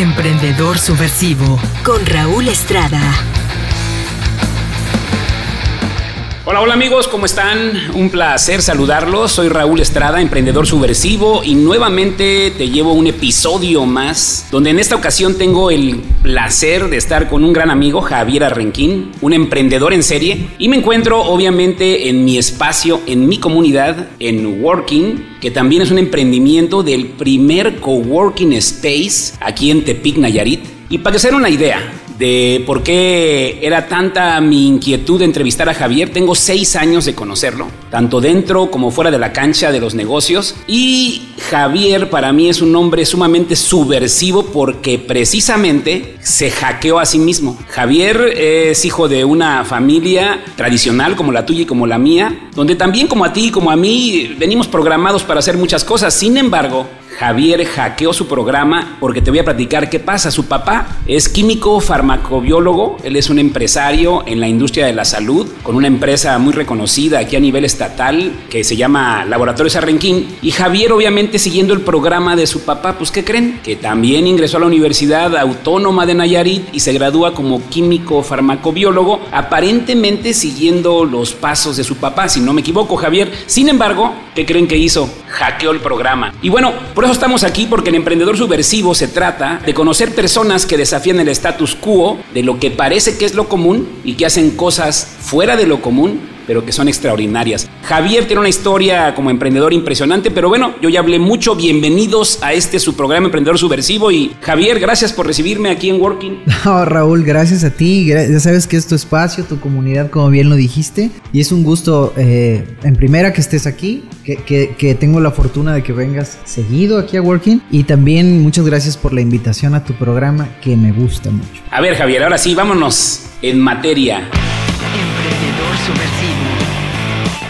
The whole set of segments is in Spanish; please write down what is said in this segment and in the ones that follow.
Emprendedor Subversivo con Raúl Estrada. Hola, hola amigos, ¿cómo están? Un placer saludarlos. Soy Raúl Estrada, emprendedor subversivo, y nuevamente te llevo un episodio más, donde en esta ocasión tengo el placer de estar con un gran amigo, Javier Arrenquín, un emprendedor en serie, y me encuentro obviamente en mi espacio, en mi comunidad, en Working, que también es un emprendimiento del primer coworking space aquí en Tepic, Nayarit. Y para que se den una idea, de por qué era tanta mi inquietud de entrevistar a Javier. Tengo seis años de conocerlo, tanto dentro como fuera de la cancha de los negocios. Y Javier para mí es un hombre sumamente subversivo porque precisamente se hackeó a sí mismo. Javier es hijo de una familia tradicional como la tuya y como la mía, donde también como a ti y como a mí venimos programados para hacer muchas cosas. Sin embargo, Javier hackeó su programa porque te voy a platicar qué pasa. Su papá es químico farmacobiólogo, él es un empresario en la industria de la salud con una empresa muy reconocida aquí a nivel estatal que se llama Laboratorios Arrenquín. Y Javier obviamente siguiendo el programa de su papá, pues ¿qué creen? Que también ingresó a la Universidad Autónoma de Nayarit y se gradúa como químico farmacobiólogo, aparentemente siguiendo los pasos de su papá, si no me equivoco Javier. Sin embargo, ¿qué creen que hizo? Hackeó el programa. Y bueno, por eso estamos aquí, porque el emprendedor subversivo se trata de conocer personas que desafían el status quo de lo que parece que es lo común y que hacen cosas fuera de lo común pero que son extraordinarias. Javier tiene una historia como emprendedor impresionante, pero bueno, yo ya hablé mucho. Bienvenidos a este su programa Emprendedor Subversivo y Javier, gracias por recibirme aquí en Working. No, Raúl, gracias a ti. Ya sabes que es tu espacio, tu comunidad, como bien lo dijiste. Y es un gusto, eh, en primera, que estés aquí, que, que tengo la fortuna de que vengas seguido aquí a Working. Y también muchas gracias por la invitación a tu programa, que me gusta mucho. A ver, Javier, ahora sí, vámonos en materia.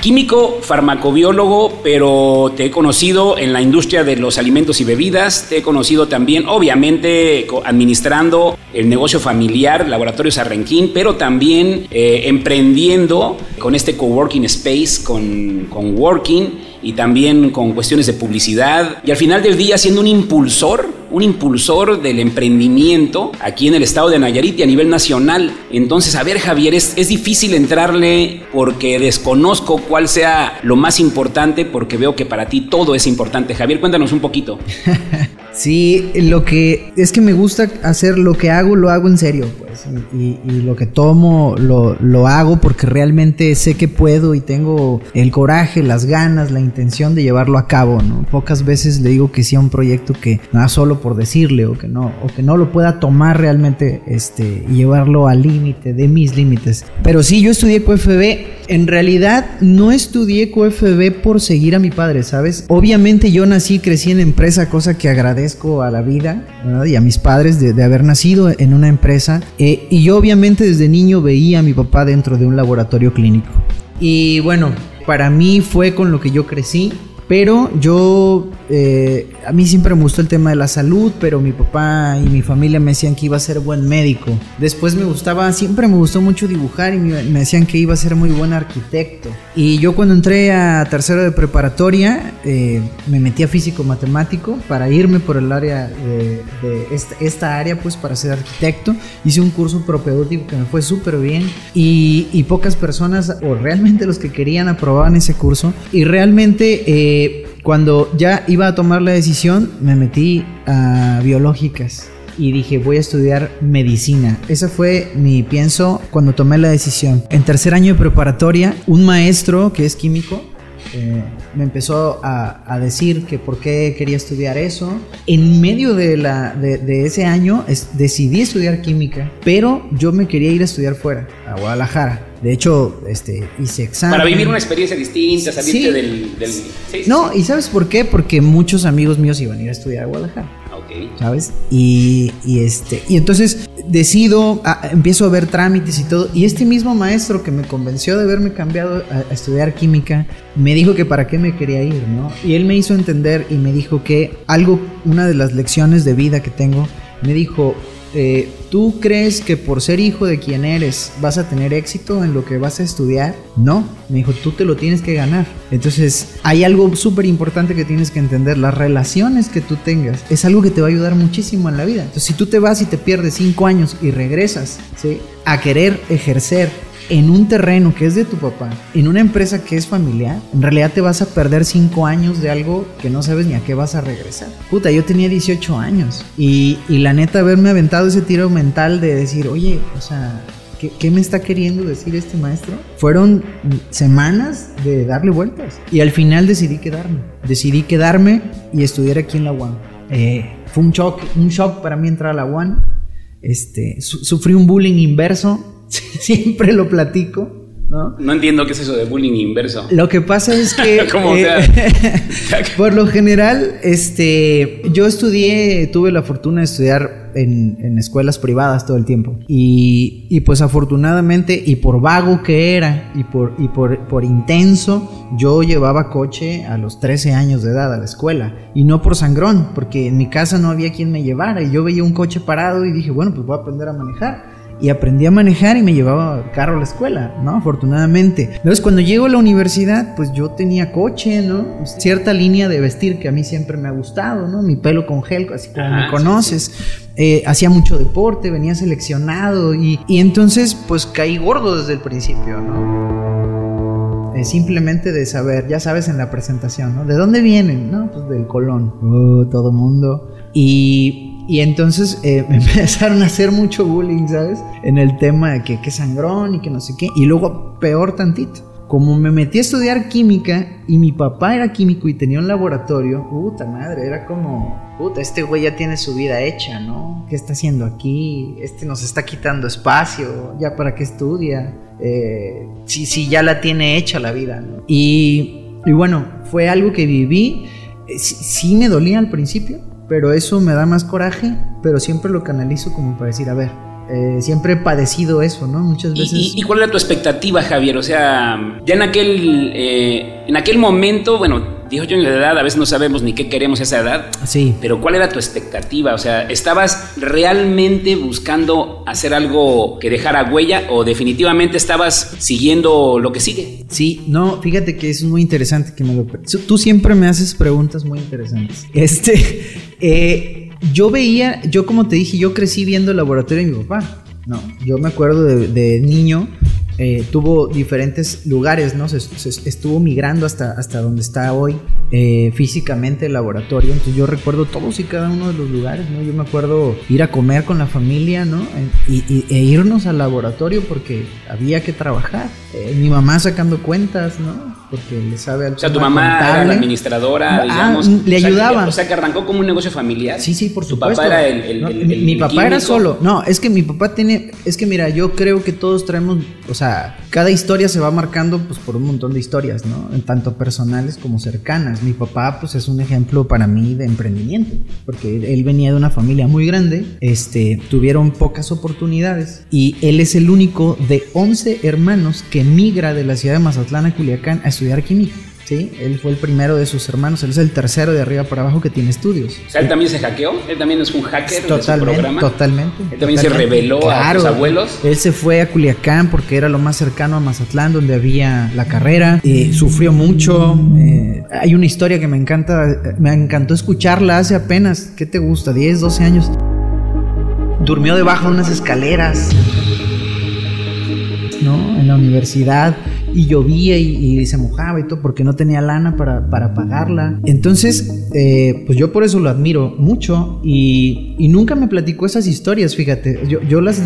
Químico, farmacobiólogo, pero te he conocido en la industria de los alimentos y bebidas, te he conocido también, obviamente, administrando el negocio familiar, Laboratorios Arrenquín, pero también eh, emprendiendo con este coworking space, con, con Working y también con cuestiones de publicidad. Y al final del día siendo un impulsor, un impulsor del emprendimiento aquí en el estado de Nayarit y a nivel nacional. Entonces, a ver Javier, es, es difícil entrarle porque desconozco cuál sea lo más importante porque veo que para ti todo es importante. Javier, cuéntanos un poquito. Sí, lo que es que me gusta hacer lo que hago, lo hago en serio, pues. Y, lo que tomo, lo, lo, hago porque realmente sé que puedo y tengo el coraje, las ganas, la intención de llevarlo a cabo, ¿no? Pocas veces le digo que sí a un proyecto que nada solo por decirle o que no, o que no lo pueda tomar realmente este, y llevarlo al límite de mis límites. Pero sí, yo estudié QFB. En realidad no estudié QFB por seguir a mi padre, ¿sabes? Obviamente yo nací, crecí en empresa, cosa que agradezco a la vida y a mis padres de, haber nacido en una empresa. Eh, y yo obviamente desde niño veía a mi papá dentro de un laboratorio clínico. Y bueno, para mí fue con lo que yo crecí. Pero yo, eh, a mí siempre me gustó el tema de la salud, pero mi papá y mi familia me decían que iba a ser buen médico. Después me gustaba, siempre me gustó mucho dibujar y me, decían que iba a ser muy buen arquitecto. Y yo cuando entré a tercero de preparatoria, eh, me metí a físico matemático para irme por el área de, esta, área, pues para ser arquitecto. Hice un curso propedéutico que me fue súper bien y, y, pocas personas, o realmente los que querían, aprobaban ese curso. Y realmente... Eh, cuando ya iba a tomar la decisión, me metí a biológicas y dije voy a estudiar medicina. Ese fue mi pienso cuando tomé la decisión. En tercer año de preparatoria, un maestro que es químico eh, me empezó a, decir que por qué quería estudiar eso. En medio de, la, de, ese año decidí estudiar química, pero yo me quería ir a estudiar fuera, a Guadalajara. De hecho, este, hice examen. Para vivir una experiencia distinta, salirte del... no, ¿y sabes por qué? Porque muchos amigos míos iban a ir a estudiar a Guadalajara. ¿Sabes? Y, este, y entonces decido, empiezo a ver trámites y todo. Y este mismo maestro que me convenció de haberme cambiado a, estudiar química, me dijo que para qué me quería ir, ¿no? Y él me hizo entender y me dijo que algo, una de las lecciones de vida que tengo, me dijo, eh, ¿tú crees que por ser hijo de quien eres vas a tener éxito en lo que vas a estudiar? No, me dijo, tú te lo tienes que ganar. Entonces, hay algo súper importante que tienes que entender, las relaciones que tú tengas es algo que te va a ayudar muchísimo en la vida. Entonces, si tú te vas y te pierdes cinco años y regresas ¿sí? a querer ejercer en un terreno que es de tu papá, en una empresa que es familiar, en realidad te vas a perder 5 años de algo que no sabes ni a qué vas a regresar. Puta, yo tenía 18 años y, y la neta haberme aventado ese tiro mental de decir, oye, o sea, ¿Qué, ¿Qué, me está queriendo decir este maestro? Fueron semanas de darle vueltas. Y al final decidí quedarme. Decidí quedarme y estudiar aquí en la UAM. Eh, fue un shock, un shock para mí entrar a la UAM. Este, su sufrí un bullying inverso siempre lo platico. ¿No? no entiendo qué es eso de bullying inverso. Lo que pasa es que eh, por lo general, este, yo estudié, tuve la fortuna de estudiar en, en escuelas privadas todo el tiempo y, y, pues afortunadamente y por vago que era y por y por, por intenso, yo llevaba coche a los 13 años de edad a la escuela y no por sangrón, porque en mi casa no había quien me llevara y yo veía un coche parado y dije bueno pues voy a aprender a manejar y aprendí a manejar y me llevaba carro a la escuela, ¿no? Afortunadamente. Entonces, cuando llego a la universidad, pues yo tenía coche, ¿no? Cierta línea de vestir que a mí siempre me ha gustado, ¿no? Mi pelo con gel, así como ah, me conoces. Sí, sí. Eh, hacía mucho deporte, venía seleccionado y, y, entonces, pues caí gordo desde el principio, ¿no? Eh, simplemente de saber, ya sabes en la presentación, ¿no? ¿De dónde vienen? No, pues del Colón. Uh, todo mundo. Y y entonces eh, me empezaron a hacer mucho bullying, ¿sabes? En el tema de que, que sangrón y que no sé qué. Y luego, peor tantito. Como me metí a estudiar química y mi papá era químico y tenía un laboratorio, puta madre, era como, puta, este güey ya tiene su vida hecha, ¿no? ¿Qué está haciendo aquí? Este nos está quitando espacio, ¿ya para qué estudia? Eh, sí, sí, ya la tiene hecha la vida, ¿no? Y, bueno, fue algo que viví, eh, sí me dolía al principio, pero eso me da más coraje, pero siempre lo canalizo como para decir, a ver, eh, siempre he padecido eso, ¿no? Muchas veces. ¿Y, y, cuál era tu expectativa, Javier? O sea, ya en aquel, eh, en aquel momento, bueno, 18 años de edad, a veces no sabemos ni qué queremos a esa edad. Sí. Pero ¿cuál era tu expectativa? O sea, ¿estabas realmente buscando hacer algo que dejara huella o definitivamente estabas siguiendo lo que sigue? Sí, no, fíjate que es muy interesante que me lo... Tú siempre me haces preguntas muy interesantes. Este, eh, yo veía, yo como te dije, yo crecí viendo el laboratorio de mi papá. No, yo me acuerdo de, de niño, eh, tuvo diferentes lugares, ¿no? Se, estuvo migrando hasta, hasta donde está hoy eh, físicamente el laboratorio. Entonces yo recuerdo todos y cada uno de los lugares, ¿no? Yo me acuerdo ir a comer con la familia, ¿no? E, y, e irnos al laboratorio porque había que trabajar. Eh, mi mamá sacando cuentas, ¿no? Porque le sabe al O sea, tu mamá contable. era la administradora, ah, digamos. Le ayudaba. O sea, que, arrancó como un negocio familiar. Sí, sí, por tu supuesto. Tu papá era el. el, no, el, mi, mi papá era solo. No, es que mi papá tiene. Es que mira, yo creo que todos traemos. O sea, cada historia se va marcando pues por un montón de historias, ¿no? Tanto personales como cercanas. Mi papá, pues es un ejemplo para mí de emprendimiento. Porque él venía de una familia muy grande. Este, tuvieron pocas oportunidades. Y él es el único de 11 hermanos que migra de la ciudad de Mazatlán a Culiacán a estudiar química. ¿sí? Él fue el primero de sus hermanos, él es el tercero de arriba para abajo que tiene estudios. O sea, él también se hackeó, él también es un hacker totalmente, de su programa. Totalmente. Él también totalmente. se reveló claro, a sus abuelos. Él se fue a Culiacán porque era lo más cercano a Mazatlán, donde había la carrera. Eh, sufrió mucho. Eh, hay una historia que me encanta, me encantó escucharla hace apenas, ¿qué te gusta? 10, 12 años. Durmió debajo de unas escaleras. ¿no? En la universidad y llovía y, y, se mojaba y todo porque no tenía lana para, para pagarla. Entonces, eh, pues yo por eso lo admiro mucho y, y nunca me platicó esas historias, fíjate, yo, yo las,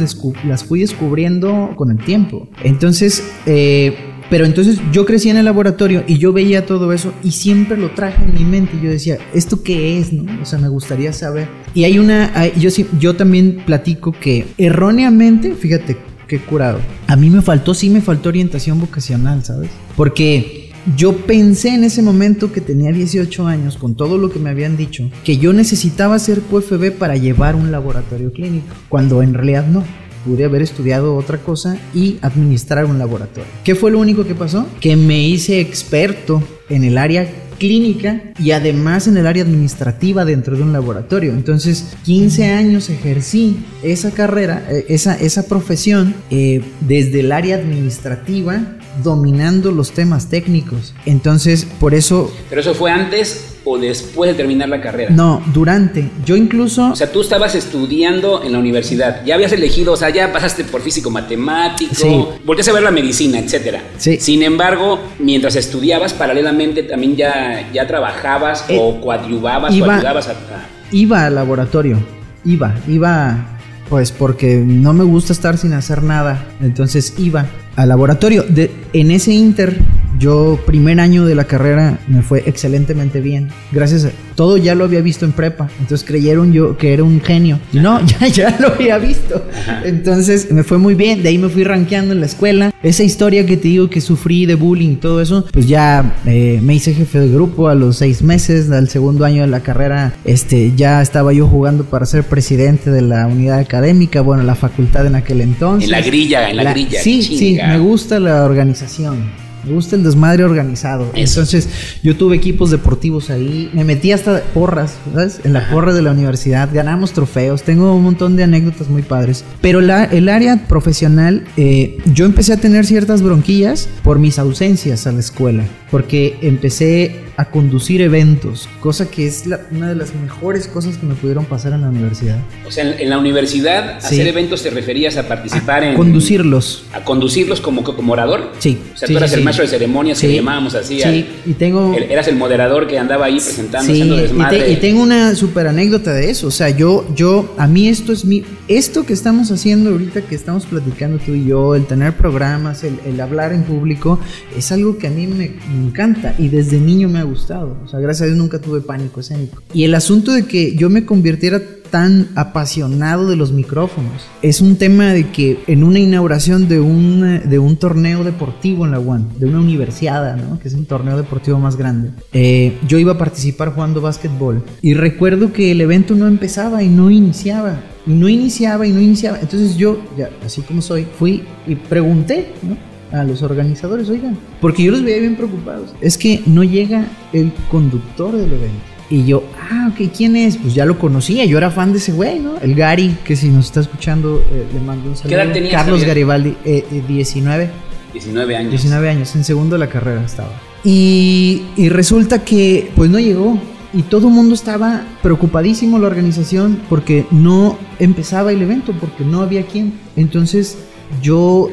las fui descubriendo con el tiempo. Entonces, eh, pero entonces yo crecí en el laboratorio y yo veía todo eso y siempre lo traje en mi mente. Yo decía, ¿esto qué es? No? O sea, me gustaría saber. Y hay una, yo, yo también platico que erróneamente, fíjate, qué curado. A mí me faltó, sí me faltó orientación vocacional, ¿sabes? Porque yo pensé en ese momento que tenía 18 años, con todo lo que me habían dicho, que yo necesitaba ser QFB para llevar un laboratorio clínico, cuando en realidad no. Pude haber estudiado otra cosa y administrar un laboratorio. ¿Qué fue lo único que pasó? Que me hice experto en el área clínica y además en el área administrativa dentro de un laboratorio. Entonces, 15 años ejercí esa carrera, eh, esa, esa profesión eh, desde el área administrativa dominando los temas técnicos. Entonces, por eso... Pero eso fue antes o después de terminar la carrera? No, durante. Yo incluso... O sea, tú estabas estudiando en la universidad, ya habías elegido, o sea, ya pasaste por físico matemático, sí. volvías a ver la medicina, etcétera. Sí. Sin embargo, mientras estudiabas, paralelamente también ya, ya trabajabas eh, o coadyuvabas iba, o ayudabas a, a... Iba al laboratorio, iba, iba... Pues porque no me gusta estar sin hacer nada. Entonces iba al laboratorio. De, en ese inter yo, primer año de la carrera, me fue excelentemente bien. Gracias a todo ya lo había visto en prepa. Entonces creyeron yo que era un genio. Y no, ya, ya lo había visto. Entonces me fue muy bien. De ahí me fui rankeando en la escuela. Esa historia que te digo que sufrí de bullying y todo eso, pues ya eh, me hice jefe de grupo a los seis meses. Al segundo año de la carrera, este, ya estaba yo jugando para ser presidente de la unidad académica. Bueno, la facultad en aquel entonces. En la grilla, en la, la grilla. Sí, sí, me gusta la organización. Me gusta el desmadre organizado. Eso. Entonces, yo tuve equipos deportivos ahí. Me metí hasta porras, ¿sabes? En la Ajá. porra de la universidad. Ganamos trofeos. Tengo un montón de anécdotas muy padres. Pero la, el área profesional, eh, yo empecé a tener ciertas bronquillas por mis ausencias a la escuela. Porque empecé a conducir eventos, cosa que es la, una de las mejores cosas que me pudieron pasar en la universidad. O sea, en, en la universidad, sí. hacer eventos te referías a participar a en... Conducirlos. A conducirlos como, como orador. Sí. O sea, sí, tú eras sí, el sí. Maestro de ceremonias que llamábamos así. Sí, al, y tengo... Eras el moderador que andaba ahí presentando, sí, haciendo desmadre. Y, te, y tengo una super anécdota de eso. O sea, yo, yo, a mí esto es mi... Esto que estamos haciendo ahorita, que estamos platicando tú y yo, el tener programas, el, el hablar en público, es algo que a mí me, me encanta y desde niño me ha gustado. O sea, gracias a Dios nunca tuve pánico escénico. Y el asunto de que yo me convirtiera tan apasionado de los micrófonos es un tema de que en una inauguración de un, de un torneo deportivo en la UAN, de una universidad, ¿no? que es el torneo deportivo más grande, eh, yo iba a participar jugando básquetbol y recuerdo que el evento no empezaba y no iniciaba. Y no iniciaba y no iniciaba. Entonces yo, ya, así como soy, fui y pregunté, ¿no? a los organizadores, oigan, porque yo los veía bien preocupados. Es que no llega el conductor del evento. Y yo, ah, ok, ¿quién es? Pues ya lo conocía, yo era fan de ese güey, ¿no? El Gary, que si nos está escuchando, eh, le mando un saludo. ¿Qué edad tenías, Carlos Javier? Garibaldi, eh, eh, 19. 19 años. 19 años, en segundo de la carrera estaba. Y, y resulta que, pues no llegó. Y todo el mundo estaba preocupadísimo, la organización, porque no empezaba el evento, porque no había quien. Entonces yo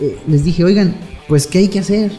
eh, les dije, oigan, pues ¿qué hay que hacer?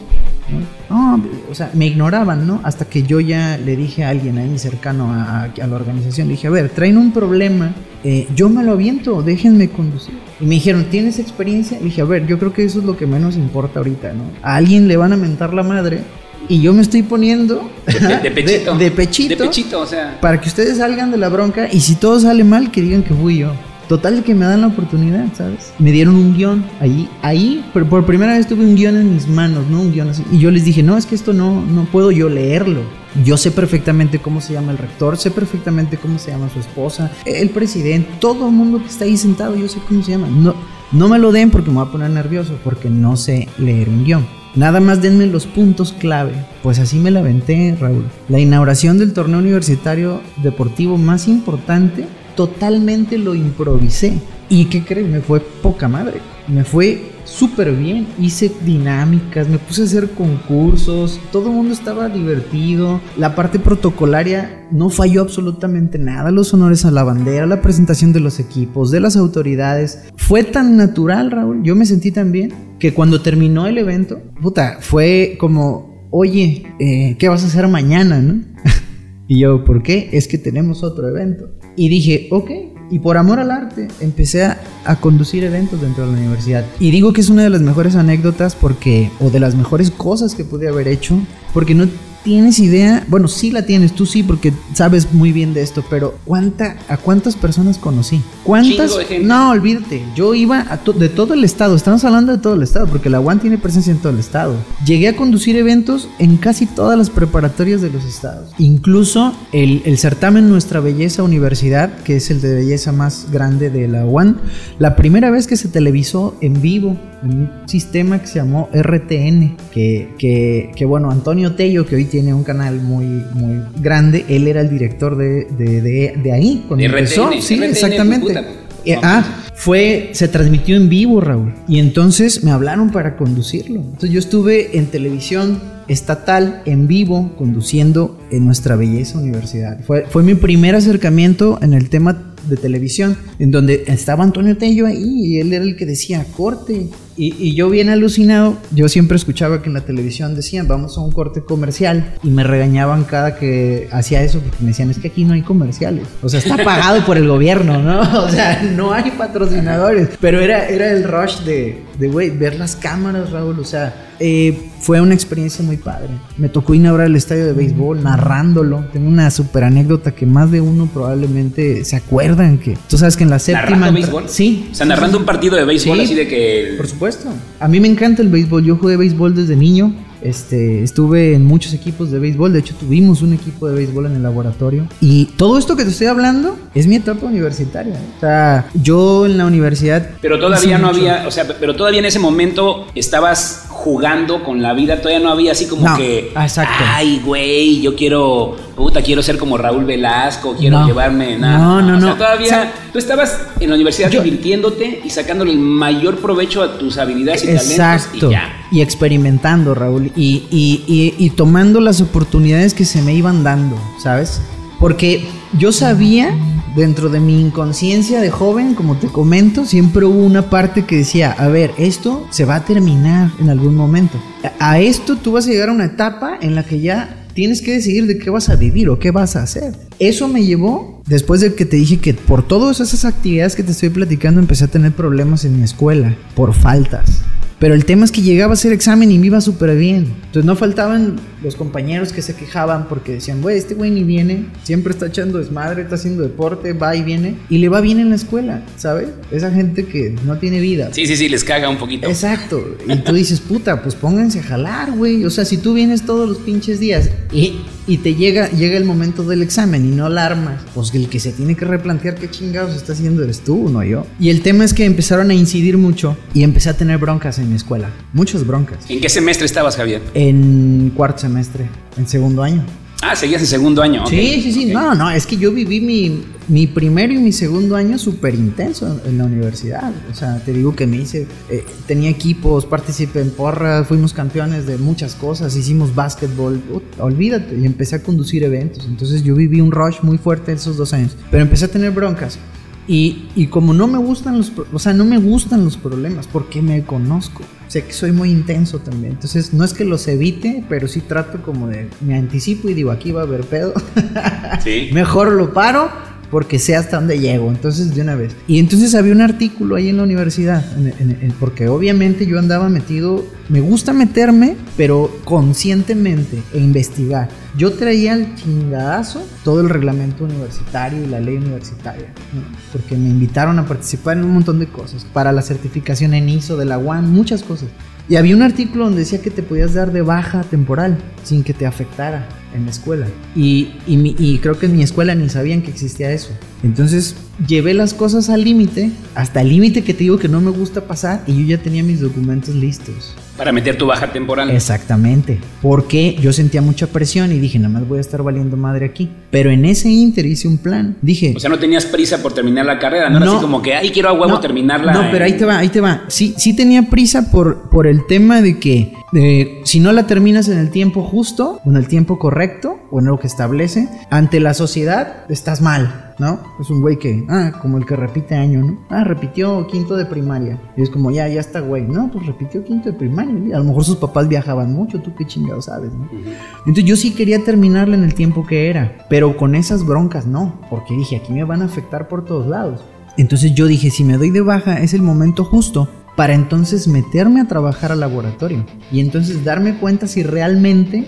¿No? o sea, me ignoraban, ¿no? Hasta que yo ya le dije a alguien ahí cercano a, a la organización, le dije, a ver, traen un problema, eh, yo me lo aviento, déjenme conducir. Y me dijeron, ¿tienes experiencia? Le dije, a ver, yo creo que eso es lo que menos importa ahorita, ¿no? A alguien le van a mentar la madre y yo me estoy poniendo de, de pechito. De, de, pechito. De pechito, o sea. Para que ustedes salgan de la bronca y si todo sale mal, que digan que fui yo. Total que me dan la oportunidad, ¿sabes? Me dieron un guion ahí, ahí, por, por, primera vez tuve un guion en mis manos, ¿no? Un guion así. Y yo les dije, no, es que esto no, no puedo yo leerlo. Yo sé perfectamente cómo se llama el rector, sé perfectamente cómo se llama su esposa, el presidente, todo el mundo que está ahí sentado, yo sé cómo se llama. No, no me lo den porque me voy a poner nervioso, porque no sé leer un guion. Nada más denme los puntos clave. Pues así me la aventé, Raúl. La inauguración del torneo universitario deportivo más importante totalmente lo improvisé. ¿Y qué crees? Me fue poca madre. Me fue súper bien. Hice dinámicas, me puse a hacer concursos. Todo el mundo estaba divertido. La parte protocolaria no falló absolutamente nada. Los honores a la bandera, la presentación de los equipos, de las autoridades. Fue tan natural, Raúl. Yo me sentí tan bien que cuando terminó el evento, puta, fue como, oye, eh, ¿qué vas a hacer mañana, no? y yo, ¿por qué? Es que tenemos otro evento. Y dije, ok. Y por amor al arte empecé a, a, conducir eventos dentro de la universidad. Y digo que es una de las mejores anécdotas porque, o de las mejores cosas que pude haber hecho, porque no tienes idea, bueno, sí la tienes, tú sí, porque sabes muy bien de esto, pero ¿cuánta, ¿a cuántas personas conocí? ¿Cuántas? No, olvídate, yo iba a to de todo el estado, estamos hablando de todo el estado, porque la UAN tiene presencia en todo el estado. Llegué a conducir eventos en casi todas las preparatorias de los estados. Incluso el, el certamen Nuestra Belleza Universidad, que es el de belleza más grande de la UAN, la primera vez que se televisó en vivo en un sistema que se llamó RTN, que, que, que bueno, Antonio Tello, que hoy tiene un canal muy, muy grande. Él era el director de, de, de, ahí cuando empezó. Sí, exactamente. Eh, ah, fue, se transmitió en vivo, Raúl. Y entonces me hablaron para conducirlo. Entonces yo estuve en televisión estatal en vivo conduciendo en nuestra belleza universidad. Fue, fue mi primer acercamiento en el tema de televisión, en donde estaba Antonio Tello ahí y él era el que decía, corte. Y, yo bien alucinado, yo siempre escuchaba que en la televisión decían, vamos a un corte comercial y me regañaban cada que hacía eso porque me decían, es que aquí no hay comerciales. O sea, está pagado por el gobierno, ¿no? O sea, no hay patrocinadores. Pero era, era el rush de, de, ver las cámaras, Raúl. O sea, eh, fue una experiencia muy padre. Me tocó inaugurar el estadio de béisbol, narrándolo. Tengo una super anécdota que más de uno probablemente se acuerdan que... Tú sabes que en la séptima... ¿Narrando béisbol? Sí. O sea, narrando un partido de béisbol así de que... Por supuesto. A mí me encanta el béisbol. Yo jugué béisbol desde niño. Este, estuve en muchos equipos de béisbol, de hecho tuvimos un equipo de béisbol en el laboratorio. Y todo esto que te estoy hablando es mi etapa universitaria. O sea, yo en la universidad... Pero todavía no había, o sea, pero todavía en ese momento estabas jugando con la vida, todavía no había así como que, exacto. ay, güey, yo quiero, puta, quiero ser como Raúl Velasco, quiero llevarme nada. No, no, no. O sea, todavía, tú estabas en la universidad divirtiéndote y sacándole el mayor provecho a tus habilidades y exacto. talentos y ya. Y experimentando, Raúl, y, y, y, y tomando las oportunidades que se me iban dando, ¿sabes? Porque yo sabía dentro de mi inconsciencia de joven, como te comento, siempre hubo una parte que decía, a ver, esto se va a terminar en algún momento. A esto tú vas a llegar a una etapa en la que ya tienes que decidir de qué vas a vivir o qué vas a hacer. Eso me llevó, después de que te dije que por todas esas actividades que te estoy platicando, empecé a tener problemas en mi escuela, por faltas. Pero el tema es que llegaba a hacer examen y me iba súper bien. Entonces no faltaban los compañeros que se quejaban porque decían, güey, este güey ni viene, siempre está echando desmadre, está haciendo deporte, va y viene. Y le va bien en la escuela, ¿sabes? Esa gente que no tiene vida. Sí, sí, sí, les caga un poquito. Exacto. Y tú dices, puta, pues pónganse a jalar, güey. O sea, si tú vienes todos los pinches días y, y te llega, llega el momento del examen y no alarmas, pues el que se tiene que replantear qué chingados está haciendo eres tú, no yo. Y el tema es que empezaron a incidir mucho y empecé a tener broncas en mi escuela. Muchas broncas. ¿En qué semestre estabas, Javier? En cuarto semestre, en segundo año. Ah, seguías en segundo año. Sí, sí, sí. No, no, es que yo viví mi, mi primero y mi segundo año súper intenso en la universidad. O sea, te digo que me hice, eh, tenía equipos, participé en porras, fuimos campeones de muchas cosas, hicimos básquetbol, olvídate, y empecé a conducir eventos. Entonces yo viví un rush muy fuerte esos dos años. Pero empecé a tener broncas. Y, y, como no me gustan los, o sea, no me gustan los problemas porque me conozco. Sé que soy muy intenso también. Entonces, no es que los evite, pero sí trato como de, me anticipo y digo, aquí va a haber pedo. Sí. Mejor lo paro porque sé hasta dónde llego. Entonces, de una vez. Y entonces había un artículo ahí en la universidad, en, en, en, porque obviamente yo andaba metido, me gusta meterme, pero conscientemente e investigar. Yo traía al chingadazo todo el reglamento universitario y la ley universitaria, ¿no? porque me invitaron a participar en un montón de cosas, para la certificación en ISO de la UAN, muchas cosas. Y había un artículo donde decía que te podías dar de baja temporal sin que te afectara en la escuela. Y, creo que en mi escuela ni sabían que existía eso. Entonces llevé las cosas al límite, hasta el límite que te digo que no me gusta pasar, y yo ya tenía mis documentos listos. Para meter tu baja temporal. Exactamente. Porque yo sentía mucha presión y dije, nada más voy a estar valiendo madre aquí. Pero en ese inter hice un plan. Dije. O sea, no tenías prisa por terminar la carrera, no, no era así como que, ay, quiero a huevo no, terminarla. No, pero ahí te va, ahí te va. Sí, sí tenía prisa por, por el tema de que eh, si no la terminas en el tiempo justo, o en el tiempo correcto, o en lo que establece, ante la sociedad estás mal. ¿No? Es un güey que, ah, como el que repite año, ¿no? Ah, repitió quinto de primaria. Y es como, ya, ya está, güey. No, pues repitió quinto de primaria. A lo mejor sus papás viajaban mucho, tú qué chingado sabes, ¿no? Uh -huh. Entonces yo sí quería terminarla en el tiempo que era, pero con esas broncas no, porque dije, aquí me van a afectar por todos lados. Entonces yo dije, si me doy de baja es el momento justo para entonces meterme a trabajar al laboratorio y entonces darme cuenta si realmente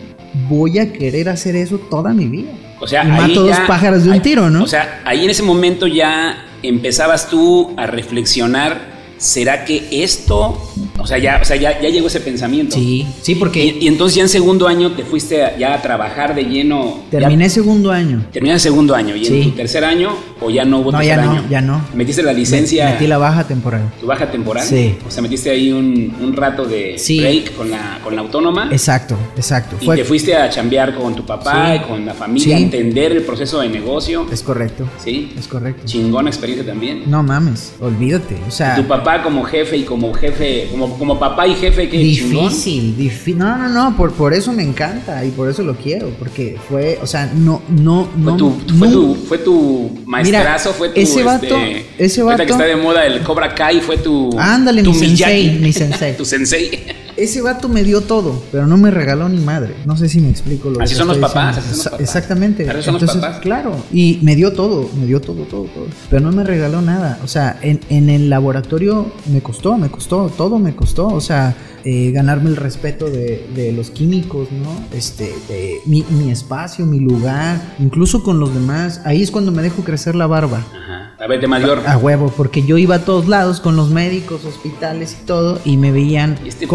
voy a querer hacer eso toda mi vida. O sea, y mato dos pájaros de un ahí, tiro, ¿no? O sea, ahí en ese momento ya empezabas tú a reflexionar ¿será que esto, o sea, ya, o sea, ya, ya llegó ese pensamiento? Sí, sí, porque... Y, y entonces ya en segundo año te fuiste a- ya a trabajar de lleno. terminé segundo año. Terminaste segundo año. ¿Y Sí. en tu tercer año o ya no hubo No, tercer ya no, ya no. ¿Metiste la licencia? Metí la baja temporal. ¿Tu baja temporal? Sí. O sea, metiste ahí un, un rato de Sí. break con la, con la autónoma. Exacto, exacto. Y te fuiste a chambear con tu papá Sí. y con la familia, a entender el proceso de negocio. Es correcto. Sí. Es correcto. Chingona experiencia también. No mames, olvídate. O sea, Tu papá como jefe y como jefe, como, como papá y jefe, chingón. difícil, difícil. No, no, no, por, por eso me encanta y por eso lo quiero, porque fue, o sea, no, no, Fue, no. tu, fue, no- tu, fue tu maestrazo, fue tu. ese vato- este, ese ahorita que vato- está de moda el Cobra Kai, fue tu. Ándale, tu mi sensei, mi sensei. tu sensei. Ese vato me dio todo, pero no me regaló ni madre. No sé si me explico lo Así que son los papás, así son los papás. Exactamente. Así son los Entonces, papás. claro. Y me dio todo, me dio todo, todo, todo. Pero no me regaló nada. O sea, en, en el laboratorio me costó, me costó, todo me costó. O sea, eh, ganarme el respeto de, de los químicos, ¿no? Este, de mi, mi espacio, mi lugar, incluso con los demás. Ahí es cuando me dejo crecer la barba. Ajá. A ver, de mayor. A huevo, porque yo iba a todos lados con los médicos, hospitales y todo, y me veían. Y este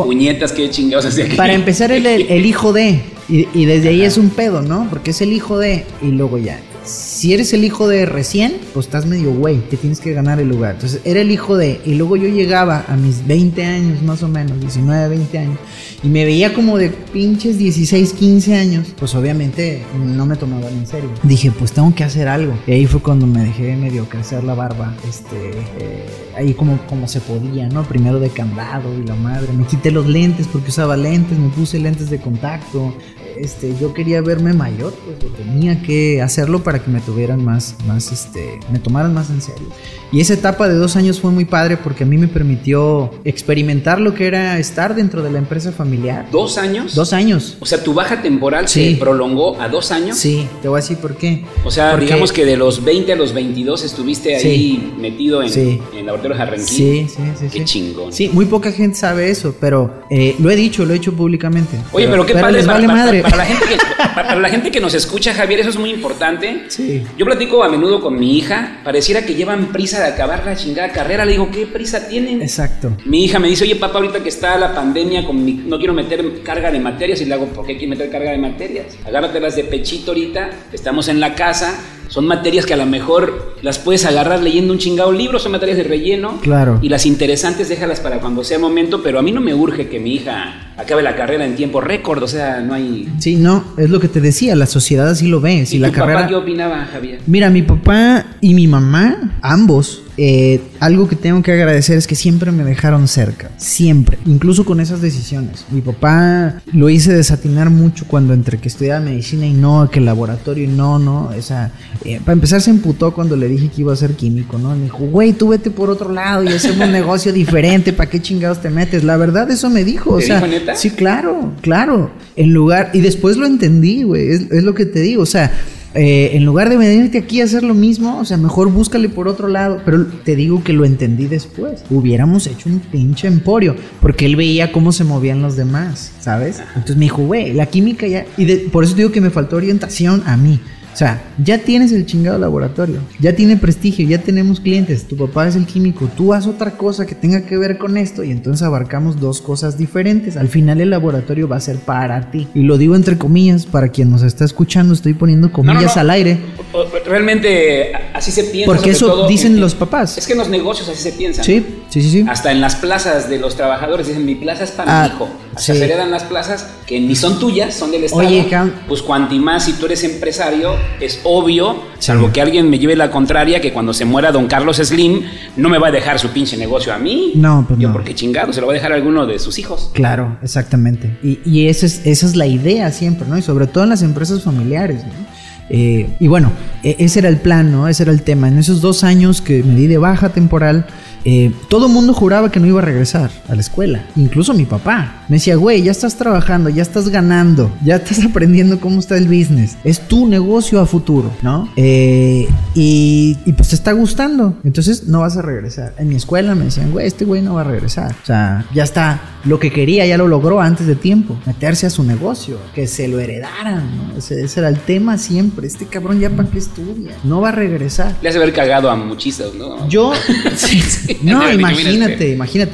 qué chingados hacía aquí. para empezar, el, hijo de. Y, y desde ahí es un pedo, ¿no? Porque es el hijo de. Y luego ya. Si eres el hijo de recién, pues estás medio güey, te tienes que ganar el lugar. Entonces era el hijo de. Y luego yo llegaba a mis 20 años, más o menos, 19, 20 años, y me veía como de pinches 16, 15 años. Pues obviamente no me tomaban en serio. Dije, pues tengo que hacer algo. Y ahí fue cuando me dejé medio crecer la barba. Este. eh, ahí como, como se podía, ¿no? Primero de candado y la madre. Me quité los lentes porque usaba lentes, me puse lentes de contacto. Este, yo quería verme mayor, pues yo tenía que hacerlo para que me tuvieran más, más, este, me tomaran más en serio. Y esa etapa de dos años fue muy padre porque a mí me permitió experimentar lo que era estar dentro de la empresa familiar. ¿Dos años? Dos años. O sea, tu baja temporal Sí. se prolongó a dos años. Sí, te voy a decir por qué. O sea, Porque- digamos que de los 20 a los 22 estuviste ahí Sí. metido en, Sí. en el laboratorio Jarrenquín. Sí, sí, sí. Qué chingón. Sí, muy poca gente sabe eso, pero eh, lo he dicho, lo he hecho públicamente. Oye, pero, qué padre les vale para- madre. para la gente que, para, para la gente que nos escucha, Javier, eso es muy importante. Sí. Yo platico a menudo con mi hija, pareciera que llevan prisa de acabar la chingada carrera. Le digo, ¿qué prisa tienen? Exacto. Mi hija me dice, oye papá, ahorita que está la pandemia, con mi- no quiero meter carga de materias. Y le hago, ¿por qué quieres meter carga de materias? Agárratelas de pechito ahorita, estamos en la casa. Son materias que a lo mejor las puedes agarrar leyendo un chingado libro, son materias de relleno. Claro. Y las interesantes déjalas para cuando sea momento, pero a mí no me urge que mi hija acabe la carrera en tiempo récord, o sea, no hay... Sí, no, es lo que te decía, la sociedad así lo ve. Si ¿Y la tu carrera. papá qué opinaba, Javier? Mira, mi papá y mi mamá, ambos, eh, algo que tengo que agradecer es que siempre me dejaron cerca, siempre, incluso con esas decisiones. Mi papá lo hice desatinar mucho cuando entre que estudiaba medicina y no, que el laboratorio y no, no, o sea, eh, para empezar se emputó cuando le dije que iba a ser químico, ¿no? Me dijo, güey, tú vete por otro lado y hacemos un negocio diferente, ¿para qué chingados te metes? La verdad, eso me dijo, o ¿Te sea, dijo neta? sí, claro, claro, en lugar, y después lo entendí, güey, es, es lo que te digo, o sea, eh, en lugar de venirte aquí a hacer lo mismo, o sea, mejor búscale por otro lado. Pero te digo que lo entendí después. Hubiéramos hecho un pinche emporio, porque él veía cómo se movían los demás, ¿sabes? Entonces me dijo, güey, la química ya. Y de- por eso te digo que me faltó orientación a mí. O sea, ya tienes el chingado laboratorio, ya tiene prestigio, ya tenemos clientes, tu papá es el químico, tú haz otra cosa que tenga que ver con esto y entonces abarcamos dos cosas diferentes. Al final el laboratorio va a ser para ti. Y lo digo entre comillas, para quien nos está escuchando, estoy poniendo comillas No, no, no. al aire. Realmente así se piensa. Porque eso todo dicen en- los papás. Es que en los negocios así se piensa. Sí, sí, sí, sí. Hasta en las plazas de los trabajadores dicen, mi plaza es para Ah, mi hijo. Hasta sí. se heredan las plazas que ni son tuyas, son del Estado. Oye, pues cuanti más si tú eres empresario, es obvio, salvo que alguien me lleve la contraria, que cuando se muera don Carlos Slim, no me va a dejar su pinche negocio a mí. No, pues Yo no. porque chingado, se lo va a dejar a alguno de sus hijos. Claro, exactamente. Y, y esa, es, esa es la idea siempre, ¿no? Y sobre todo en las empresas familiares, ¿no? Eh, y bueno, e- ese era el plan, ¿no? Ese era el tema. En esos dos años que me di de baja temporal, eh, todo mundo juraba que no iba a regresar a la escuela. Incluso mi papá. Me decía, güey, ya estás trabajando, ya estás ganando, ya estás aprendiendo cómo está el business. Es tu negocio a futuro, ¿no? Eh, y, y pues te está gustando. Entonces no vas a regresar. En mi escuela me decían, güey, este güey no va a regresar. O sea, ya está. Lo que quería ya lo logró antes de tiempo. Meterse a su negocio. Que se lo heredaran, ¿no? Ese, ese era el tema siempre. Este cabrón ya para qué estudia, no va a regresar. Le hace haber cagado a muchísimos, ¿no? Yo, no, imagínate, imagínate.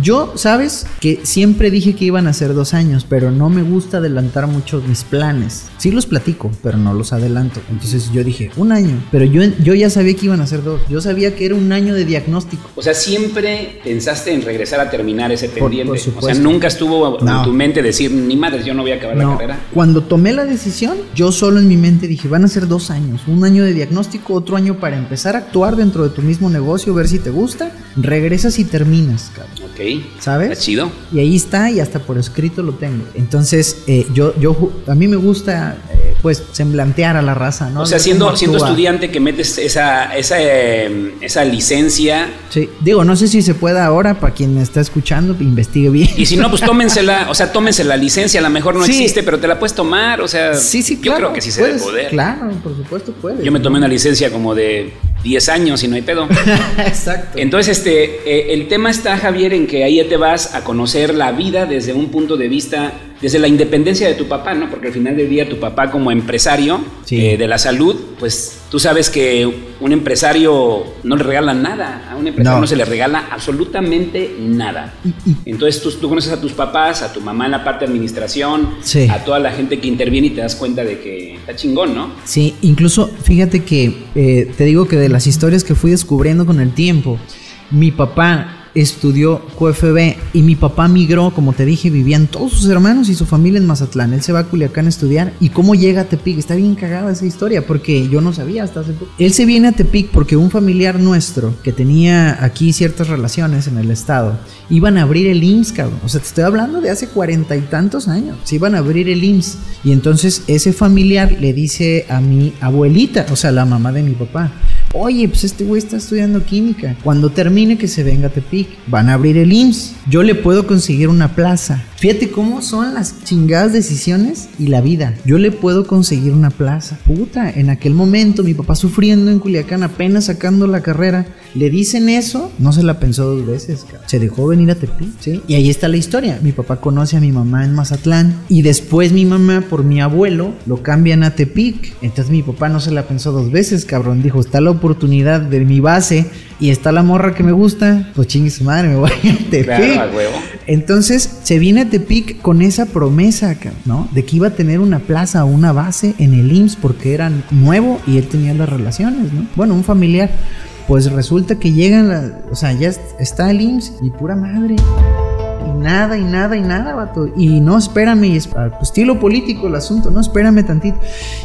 Yo, sabes, que siempre dije que iban a ser dos años, pero no me gusta adelantar mucho mis planes. Sí los platico, pero no los adelanto. Entonces yo dije, un año. Pero yo, yo ya sabía que iban a ser dos. Yo sabía que era un año de diagnóstico. O sea, siempre pensaste en regresar a terminar ese pendiente. o sea, nunca estuvo en tu mente decir, ni madre, yo no voy a acabar la carrera. Cuando tomé la decisión, yo solo en mi mente dije, van a ser dos años. Un año de diagnóstico, otro año para empezar a actuar dentro de tu mismo negocio, ver si te gusta. Regresas y terminas, cabrón. ¿Sabes? Está chido. Y ahí está y hasta por escrito lo tengo. Entonces, eh, yo, yo, a mí me gusta, eh, pues, semblantear a la raza, ¿no? O sea, siendo, siendo estudiante que metes esa, esa, em, esa licencia. Sí, digo, no sé si se pueda ahora, para quien me está escuchando, investigue bien. Y si no, pues tómensela, o sea, tómense la licencia, a lo mejor no existe, pero te la puedes tomar, o sea, sí, sí, yo creo que sí se debe poder. Claro, por supuesto puede. Yo me tomé una licencia como de 10 años y no hay pedo. Exacto. Entonces, este, eh, el tema está, Javier, en que ahí te vas a conocer la vida desde un punto de vista, desde la independencia de tu papá, ¿no? Porque al final del día tu papá como empresario eh, de la salud, pues tú sabes que un empresario no le regala nada, a un empresario no, se le regala absolutamente nada. Entonces tú, conoces a tus papás, a tu mamá en la parte de administración, a toda la gente que interviene y te das cuenta de que está chingón, ¿no? Sí, incluso fíjate que eh, te digo que de las historias que fui descubriendo con el tiempo, mi papá estudió QFB y mi papá migró, como te dije, vivían todos sus hermanos y su familia en Mazatlán. Él se va a Culiacán a estudiar. ¿Y cómo llega a Tepic? Está bien cagada esa historia porque yo no sabía hasta hace poco. Él se viene a Tepic porque un familiar nuestro que tenía aquí ciertas relaciones en el estado iban a abrir el IMSS, cabrón. O sea, te estoy hablando de hace cuarenta y tantos años. Se iban a abrir el IMSS. Y entonces ese familiar le dice a mi abuelita, o sea, la mamá de mi papá Oye, pues este güey está estudiando química. Cuando termine que se venga a Tepic, van a abrir el IMSS. Yo le puedo conseguir una plaza. Fíjate cómo son las chingadas decisiones y la vida. Yo le puedo conseguir una plaza. Puta, en aquel momento mi papá sufriendo en Culiacán, apenas sacando la carrera, le dicen eso, no se la pensó dos veces, Se dejó venir a Tepic, ¿sí? Y ahí está la historia. Mi papá conoce a mi mamá en Mazatlán y después mi mamá por mi abuelo lo cambian a Tepic. Entonces mi papá no se la pensó dos veces, cabrón. Dijo, está la oportunidad de mi base y está la morra que me gusta, pues chingue su madre, me voy a Tepic. Entonces se viene a Tepic con esa promesa, ¿no? De que iba a tener una plaza o una base en el IMSS porque era nuevo y él tenía las relaciones, ¿no? Bueno, un familiar. Pues resulta que llegan, o sea, ya está el IMSS y pura madre y nada, y nada, y nada, vato. Y no, espérame, es estilo político el asunto, no, espérame tantito.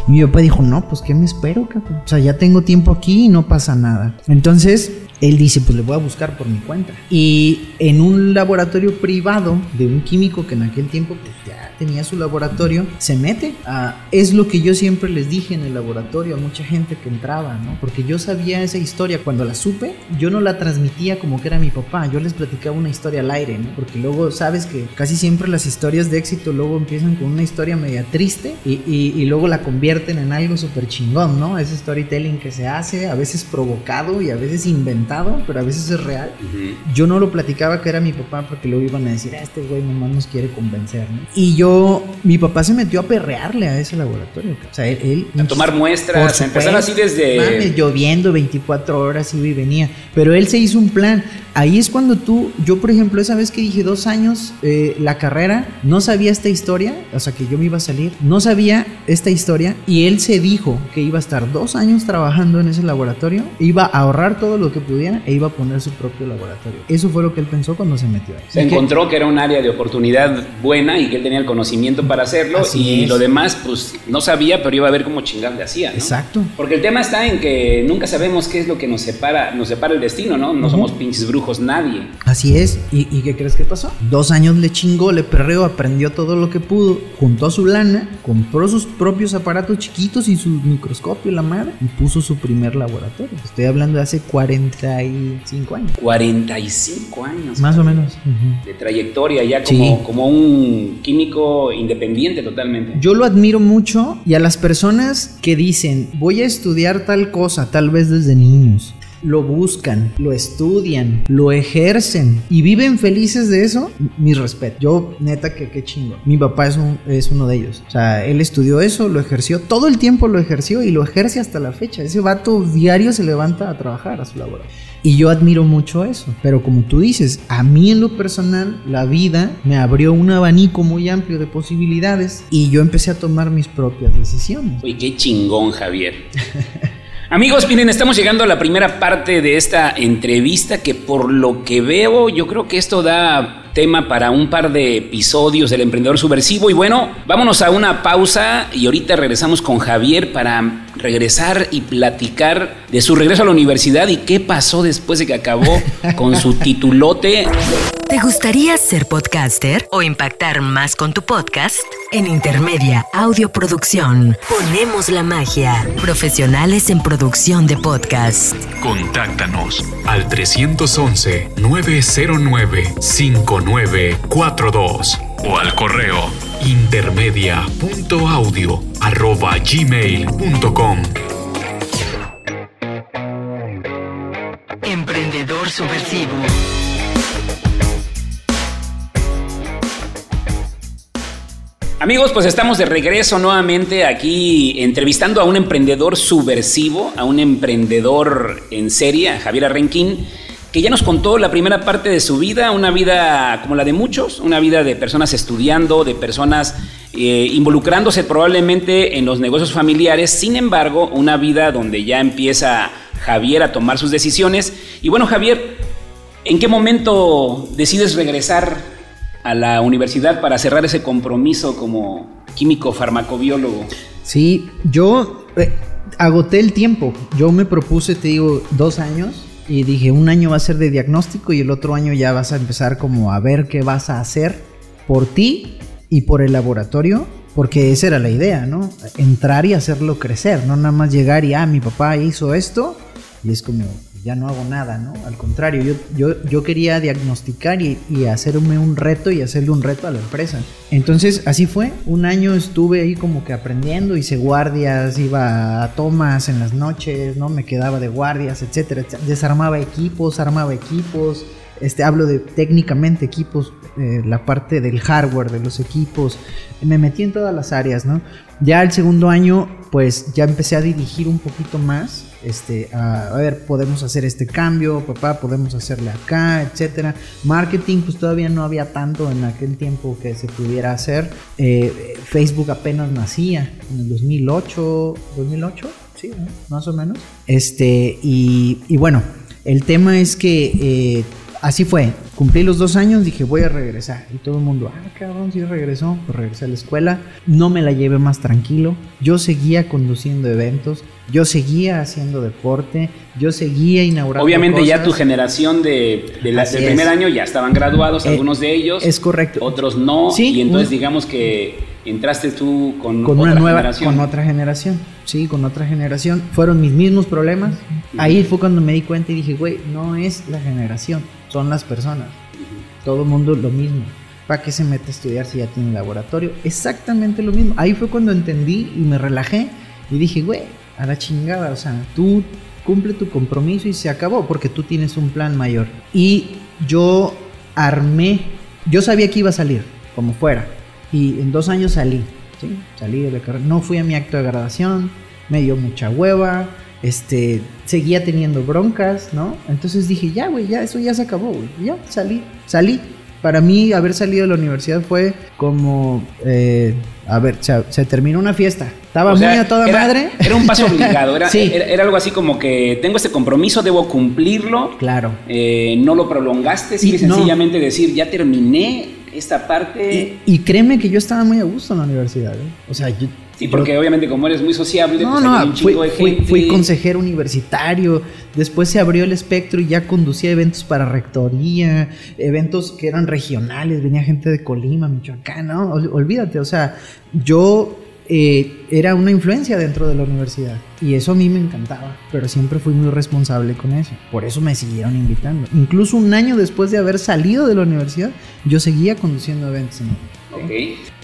Y mi papá dijo, no, pues, ¿qué me espero, cabrón? O sea, ya tengo tiempo aquí y no pasa nada. Entonces, él dice, pues le voy a buscar por mi cuenta. Y en un laboratorio privado de un químico que en aquel tiempo pues, ya tenía su laboratorio, se mete. es lo que yo siempre les dije en el laboratorio a mucha gente que entraba, ¿no? Porque yo sabía esa historia. Cuando la supe, yo no la transmitía como que era mi papá. Yo les platicaba una historia al aire, ¿no? Porque luego sabes que casi siempre las historias de éxito luego empiezan con una historia media triste y, y luego la convierten en algo súper chingón, ¿no? Ese storytelling que se hace, a veces provocado y a veces inventado pero a veces es real. Yo no lo platicaba que era mi papá porque luego iban a decir, ah, este güey nomás nos quiere convencer, Y yo, mi papá se metió a perrearle a ese laboratorio. O sea, él... a tomar muestras, a empezar así desde... Mames, lloviendo 24 horas, iba y venía. Pero él se hizo un plan. Ahí es cuando tú, yo por ejemplo, esa vez que dije dos años eh, la carrera, no sabía esta historia, o sea que yo me iba a salir, no sabía esta historia y él se dijo que iba a estar dos años trabajando en ese laboratorio, iba a ahorrar todo lo que pudiera e iba a poner su propio laboratorio. Eso fue lo que él pensó cuando se metió ahí. Se encontró que era un área de oportunidad buena y que él tenía el conocimiento para hacerlo y lo demás pues no sabía, pero iba a ver cómo chingar le hacía. Exacto. Porque el tema está en que nunca sabemos qué es lo que nos separa, nos separa el destino, ¿no? No somos pinches brujos nadie. Así es. ¿Y, qué crees que pasó? Dos años le chingó, le perreó, aprendió todo lo que pudo, juntó su lana, compró sus propios aparatos chiquitos y su microscopio, la madre, y puso su primer laboratorio. Estoy hablando de hace 40 45 años. 45 años. Más o menos. De trayectoria ya como, como un químico independiente totalmente. Yo lo admiro mucho y a las personas que dicen, voy a estudiar tal cosa, tal vez desde niños lo buscan, lo estudian, lo ejercen y viven felices de eso, mi respeto. Yo, neta, que qué chingo. Mi papá es, un, es uno de ellos. O sea, él estudió eso, lo ejerció, todo el tiempo lo ejerció y lo ejerce hasta la fecha. Ese vato diario se levanta a trabajar a su labor. Y yo admiro mucho eso. Pero como tú dices, a mí en lo personal, la vida me abrió un abanico muy amplio de posibilidades y yo empecé a tomar mis propias decisiones. Uy, qué chingón, Javier. Amigos, miren, estamos llegando a la primera parte de esta entrevista que por lo que veo, yo creo que esto da tema para un par de episodios del Emprendedor Subversivo. Y bueno, vámonos a una pausa y ahorita regresamos con Javier para regresar y platicar de su regreso a la universidad y qué pasó después de que acabó con su titulote. ¿Te gustaría ser podcaster o impactar más con tu podcast? En Intermedia Audio Producción ponemos la magia. Profesionales en producción de podcast. Contáctanos al 311-909-5942 o al correo intermedia.audio arroba gmail.com. Emprendedor Subversivo. Amigos, pues estamos de regreso nuevamente aquí entrevistando a un emprendedor subversivo, a un emprendedor en serie, a Javier Arrenquín, que ya nos contó la primera parte de su vida, una vida como la de muchos, una vida de personas estudiando, de personas eh, involucrándose probablemente en los negocios familiares, sin embargo, una vida donde ya empieza Javier a tomar sus decisiones. Y bueno, Javier, ¿en qué momento decides regresar a la universidad para cerrar ese compromiso como químico farmacobiólogo? Sí, yo eh, agoté el tiempo. Yo me propuse, te digo, dos años y dije, un año va a ser de diagnóstico y el otro año ya vas a empezar como a ver qué vas a hacer por ti y por el laboratorio, porque esa era la idea, ¿no? Entrar y hacerlo crecer, no nada más llegar y, ah, mi papá hizo esto y es como, ya no hago nada, ¿no? Al contrario, yo, yo, yo quería diagnosticar y, y, hacerme un reto y hacerle un reto a la empresa. Entonces, así fue. Un año estuve ahí como que aprendiendo, hice guardias, iba a tomas en las noches, ¿no? Me quedaba de guardias, etcétera, Desarmaba equipos, armaba equipos. Este, hablo de técnicamente equipos, eh, la parte del hardware de los equipos. Me metí en todas las áreas, ¿no? Ya el segundo año, pues ya empecé a dirigir un poquito más este, a, ver, podemos hacer este cambio, papá, podemos hacerle acá, etcétera. Marketing, pues todavía no había tanto en aquel tiempo que se pudiera hacer. Eh, Facebook apenas nacía en el 2008, 2008, sí, más o menos. Este, y, y, bueno, el tema es que eh, así fue. Cumplí los dos años, dije voy a regresar. Y todo el mundo, ah, cabrón, sí regresó. Pues regresé a la escuela. No me la llevé más tranquilo. Yo seguía conduciendo eventos. Yo seguía haciendo deporte. Yo seguía inaugurando. Obviamente cosas. ya tu generación de, de la, del primer año ya estaban graduados, Eh, algunos de ellos. Es correcto. Otros no. Sí, y entonces digamos que entraste tú con, con otra una nueva, generación. con otra generación. Sí, con otra generación. Fueron mis mismos problemas. Ahí fue cuando me di cuenta y dije, güey, no es la generación, son las personas. Todo mundo lo mismo. ¿Para qué se mete a estudiar si ya tiene laboratorio? Exactamente lo mismo. Ahí fue cuando entendí y me relajé y dije, güey, a la chingada, o sea, tú cumple tu compromiso y se acabó porque tú tienes un plan mayor. Y yo armé, yo sabía que iba a salir, como fuera. Y en dos años salí. Salí de la carrera. No fui a mi acto de graduación, me dio mucha hueva, este, seguía teniendo broncas, ¿no? Entonces dije, ya, güey, ya, eso ya se acabó, güey. Ya, salí, salí. Para mí, haber salido de la universidad fue como, eh, a ver, se, se terminó una fiesta. Estaba O sea, muy a toda era, madre. Era un paso obligado, era, Sí. era, era algo así como que tengo este compromiso, debo cumplirlo. Claro. Eh, no lo prolongaste, no. sencillamente decir, ya terminé esta parte. Y, y créeme que yo estaba muy a gusto en la universidad, ¿eh? O sea, yo... sí, porque obviamente como eres muy sociable, No, pues hay no, un fui, chingo de fui- gente. fui consejero universitario, después se abrió el espectro y ya conducía eventos para rectoría, eventos que eran regionales, venía gente de Colima, Michoacán, ¿no? Ol- olvídate, o sea, yo eh, era una influencia dentro de la universidad. Y eso a mí me encantaba, pero siempre fui muy responsable con eso. Por eso me siguieron invitando. Incluso un año después de haber salido de la universidad, yo seguía conduciendo eventos. en Ok.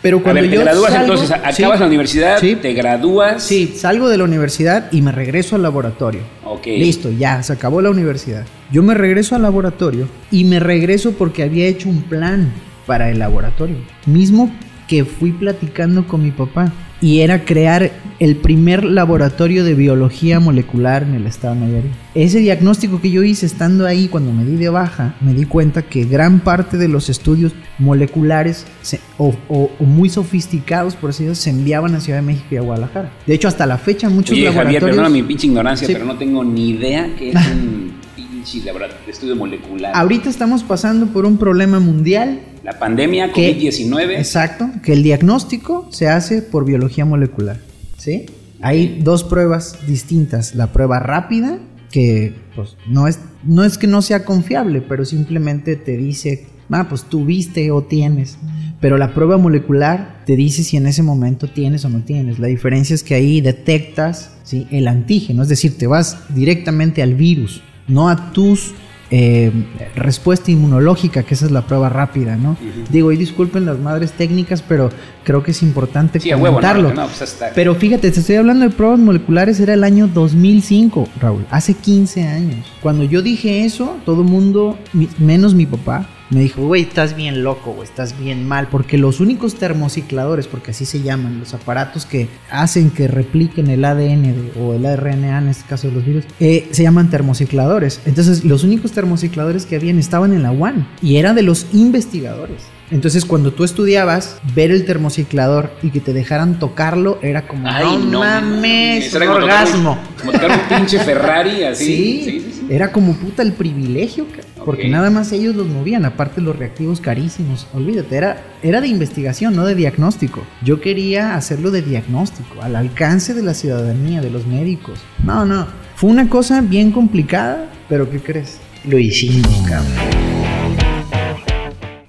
Pero cuando a ver, yo te gradúas salgo- entonces, acabas sí. la universidad, Sí. te gradúas. Sí, salgo de la universidad y me regreso al laboratorio. Ok. Listo, ya, se acabó la universidad. Yo me regreso al laboratorio y me regreso porque había hecho un plan para el laboratorio. Mismo que fui platicando con mi papá. Y era crear el primer laboratorio de biología molecular en el estado de Nayarit. Ese diagnóstico que yo hice estando ahí cuando me di de baja, me di cuenta que gran parte de los estudios moleculares se- o, o- o muy sofisticados, por así decirlo, se enviaban a Ciudad de México y a Guadalajara. De hecho, hasta la fecha muchos Oye, Javier, laboratorios... perdona mi pinche ignorancia, Sí. pero no tengo ni idea qué es un pinche laboratorio de estudio molecular. Ahorita estamos pasando por un problema mundial. La pandemia que- COVID-19. Exacto, que el diagnóstico se hace por biología molecular. ¿Sí? Hay dos pruebas distintas. La prueba rápida, que pues, no, es, no es que no sea confiable, pero simplemente te dice, ah, pues tú viste o tienes. Pero la prueba molecular te dice si en ese momento tienes o no tienes. La diferencia es que ahí detectas ¿sí? el antígeno, es decir, te vas directamente al virus, no a tus eh, respuesta inmunológica, que esa es la prueba rápida, ¿no? Digo, y disculpen las madres técnicas, pero creo que es importante Sí, a huevo, ¿no? comentarlo. Pues hasta- Pero fíjate, te estoy hablando de pruebas moleculares, era el año 2005, Raúl, hace 15 años. Cuando yo dije eso, todo el mundo, menos mi papá, me dijo, güey, estás bien loco, güey, estás bien mal, porque los únicos termocicladores, porque así se llaman, los aparatos que hacen que repliquen el ADN o el RNA, en este caso de los virus, eh, se llaman termocicladores. Entonces, los únicos termocicladores que habían estaban en la UAN y era de los investigadores. Entonces, cuando tú estudiabas, ver el termociclador y que te dejaran tocarlo era como, Ay, no, mames, Eso un orgasmo. Como tocar un pinche Ferrari así. Sí, sí, sí, sí. era como puta el privilegio, porque nada más ellos los movían, aparte los reactivos carísimos. Olvídate, era, era de investigación, no de diagnóstico. Yo quería hacerlo de diagnóstico, al alcance de la ciudadanía, de los médicos. No, no, fue una cosa bien complicada, pero ¿qué crees? Lo hicimos, cabrón.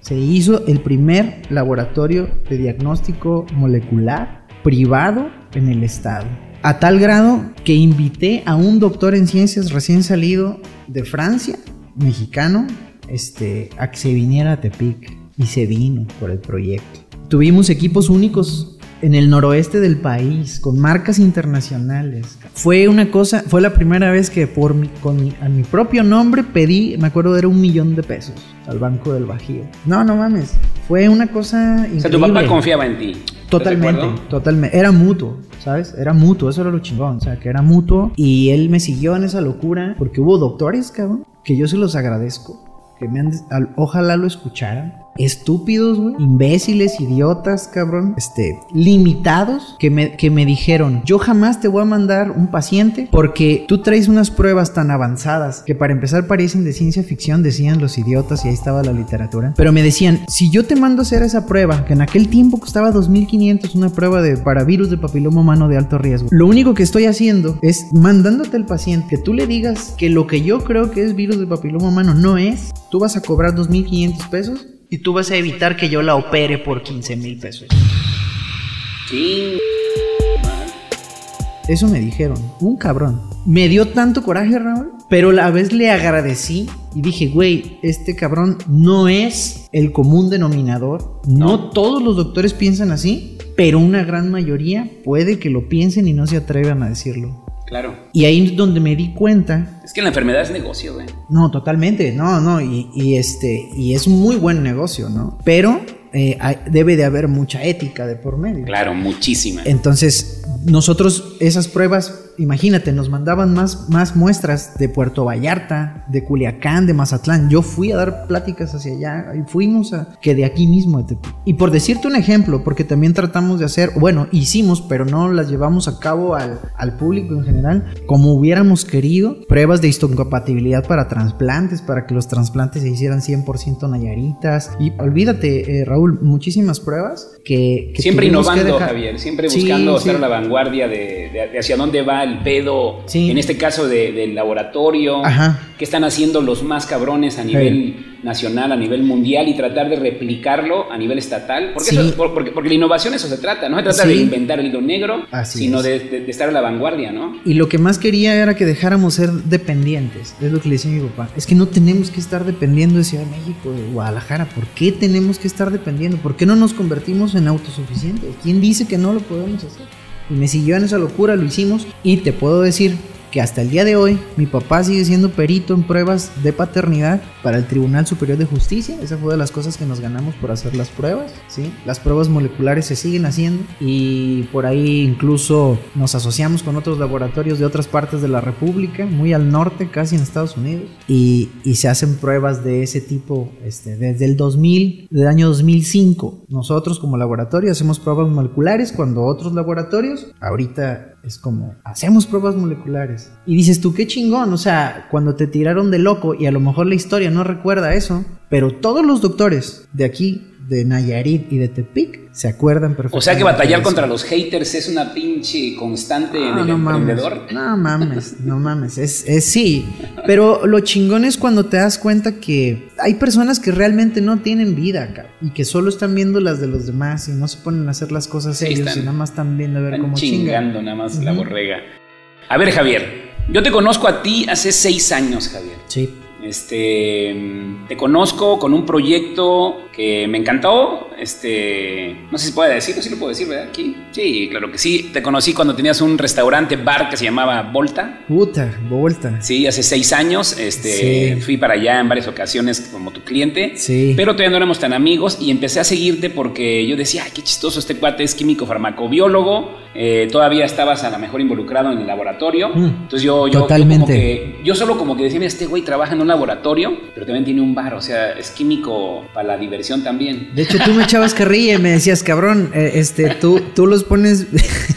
Se hizo el primer laboratorio de diagnóstico molecular privado en el estado. A tal grado que invité a un doctor en ciencias recién salido de Francia, mexicano, este, a que se viniera a Tepic. Y se vino por el proyecto. Tuvimos equipos únicos en el noroeste del país, con marcas internacionales. Fue una cosa, fue la primera vez que por mi, con mi- a mi propio nombre pedí, me acuerdo era un millón de pesos al Banco del Bajío. No, no mames, fue una cosa increíble. O sea, tu papá confiaba en ti. ¿Estás de Totalmente, totalmente. Era mutuo, ¿sabes? Era mutuo, eso era lo chingón. O sea, que era mutuo. Y él me siguió en esa locura. Porque hubo doctores, cabrón, que yo se los agradezco. Que me han, al- ojalá lo escucharan. Estúpidos, güey. Imbéciles, idiotas, cabrón. Este, limitados. Que me, que me dijeron, yo jamás te voy a mandar un paciente porque tú traes unas pruebas tan avanzadas que para empezar parecen de ciencia ficción, decían los idiotas y ahí estaba la literatura. Pero me decían, si yo te mando a hacer esa prueba, que en aquel tiempo costaba 2.500 una prueba de, para virus de papiloma humano de alto riesgo, lo único que estoy haciendo es mandándote al paciente que tú le digas que lo que yo creo que es virus de papiloma humano no es, tú vas a cobrar 2.500 pesos y tú vas a evitar que yo la opere por 15 mil pesos. Ching. Eso me dijeron, un cabrón. Me dio tanto coraje, Raúl, pero a la vez le agradecí y dije, güey, este cabrón no es el común denominador. No todos los doctores piensan así, pero una gran mayoría puede que lo piensen y no se atrevan a decirlo. Claro. Y ahí es donde me di cuenta Es que la enfermedad es negocio, güey. no, totalmente, no, no, y, y este, y es un muy buen negocio, ¿no? Pero eh, hay- debe de haber mucha ética de por medio. Claro, muchísima. Entonces, nosotros esas pruebas, imagínate, nos mandaban más, más muestras de Puerto Vallarta, de Culiacán, de Mazatlán. Yo fui a dar pláticas hacia allá y fuimos a que de aquí mismo de Tepic. Y por decirte un ejemplo, porque también tratamos de hacer, bueno, hicimos, pero no las llevamos a cabo al, al público en general, como hubiéramos querido, pruebas de histocompatibilidad para trasplantes, para que los trasplantes se hicieran 100% nayaritas. Y olvídate, eh, Raúl, muchísimas pruebas que... que siempre que innovando, dejar- Javier. Siempre Sí, buscando sí. estar a la vanguardia. vanguardia de, de- de hacia dónde va el pedo, Sí. en este caso de- del laboratorio, Ajá. qué están haciendo los más cabrones a nivel nacional, a nivel mundial y tratar de replicarlo a nivel estatal. Porque, Sí. eso- por- porque, porque la innovación eso se trata, no se trata Sí. de inventar el hilo negro, Así sino es. de, de- de estar a la vanguardia, ¿no? Y lo que más quería era que dejáramos ser dependientes. Es lo que le decía mi papá. Es que no tenemos que estar dependiendo de Ciudad de México, de Guadalajara. ¿Por qué tenemos que estar dependiendo? ¿Por qué no nos convertimos en autosuficientes? ¿Quién dice que no lo podemos hacer? Y me siguió en esa locura, lo hicimos. Y te puedo decir que hasta el día de hoy mi papá sigue siendo perito en pruebas de paternidad para el Tribunal Superior de Justicia. Esa fue de las cosas que nos ganamos por hacer las pruebas. ¿sí? Las pruebas moleculares se siguen haciendo y por ahí incluso nos asociamos con otros laboratorios de otras partes de la República, muy al norte, casi en Estados Unidos, y, y se hacen pruebas de ese tipo este, desde el 2000, del año 2005. Nosotros como laboratorio hacemos pruebas moleculares cuando otros laboratorios, ahorita es como, hacemos pruebas moleculares. Y dices tú, qué chingón, o sea, cuando te tiraron de loco y a lo mejor la historia no recuerda eso, pero todos los doctores de aquí, de Nayarit y de Tepic, se acuerdan perfectamente. O sea que batallar contra los haters es una pinche constante en Ah, el no mames, emprendedor. no mames, no mames, es, es sí, pero lo chingón es cuando te das cuenta que hay personas que realmente no tienen vida acá y que solo están viendo las de los demás y no se ponen a hacer las cosas Sí, ellos están- y nada más están viendo a ver Están cómo chingan. chingando nada más la borrega. A ver, Javier, yo te conozco a ti hace seis años, Javier. Sí. Este, te conozco con un proyecto que me encantó. Este, no sé si puede decirlo, sí lo puedo decir, ¿verdad? Aquí. Sí, claro que sí. Te conocí cuando tenías un restaurante bar que se llamaba Volta. Puta, vuelta. Sí, hace seis años. Este, Sí. fui para allá en varias ocasiones como tu cliente. Sí. Pero todavía no éramos tan amigos y empecé a seguirte porque yo decía, ay, qué chistoso, este cuate es químico farmacobiólogo, eh, todavía estabas a lo mejor involucrado en el laboratorio. Mm, Entonces yo, yo, yo totalmente. como que, yo solo como que decía, mira, este güey trabaja en un laboratorio, pero también tiene un bar, o sea, es químico para la diversión también. De hecho, tú me echabas carrilla y me decías, cabrón, eh, este, tú, tú los pones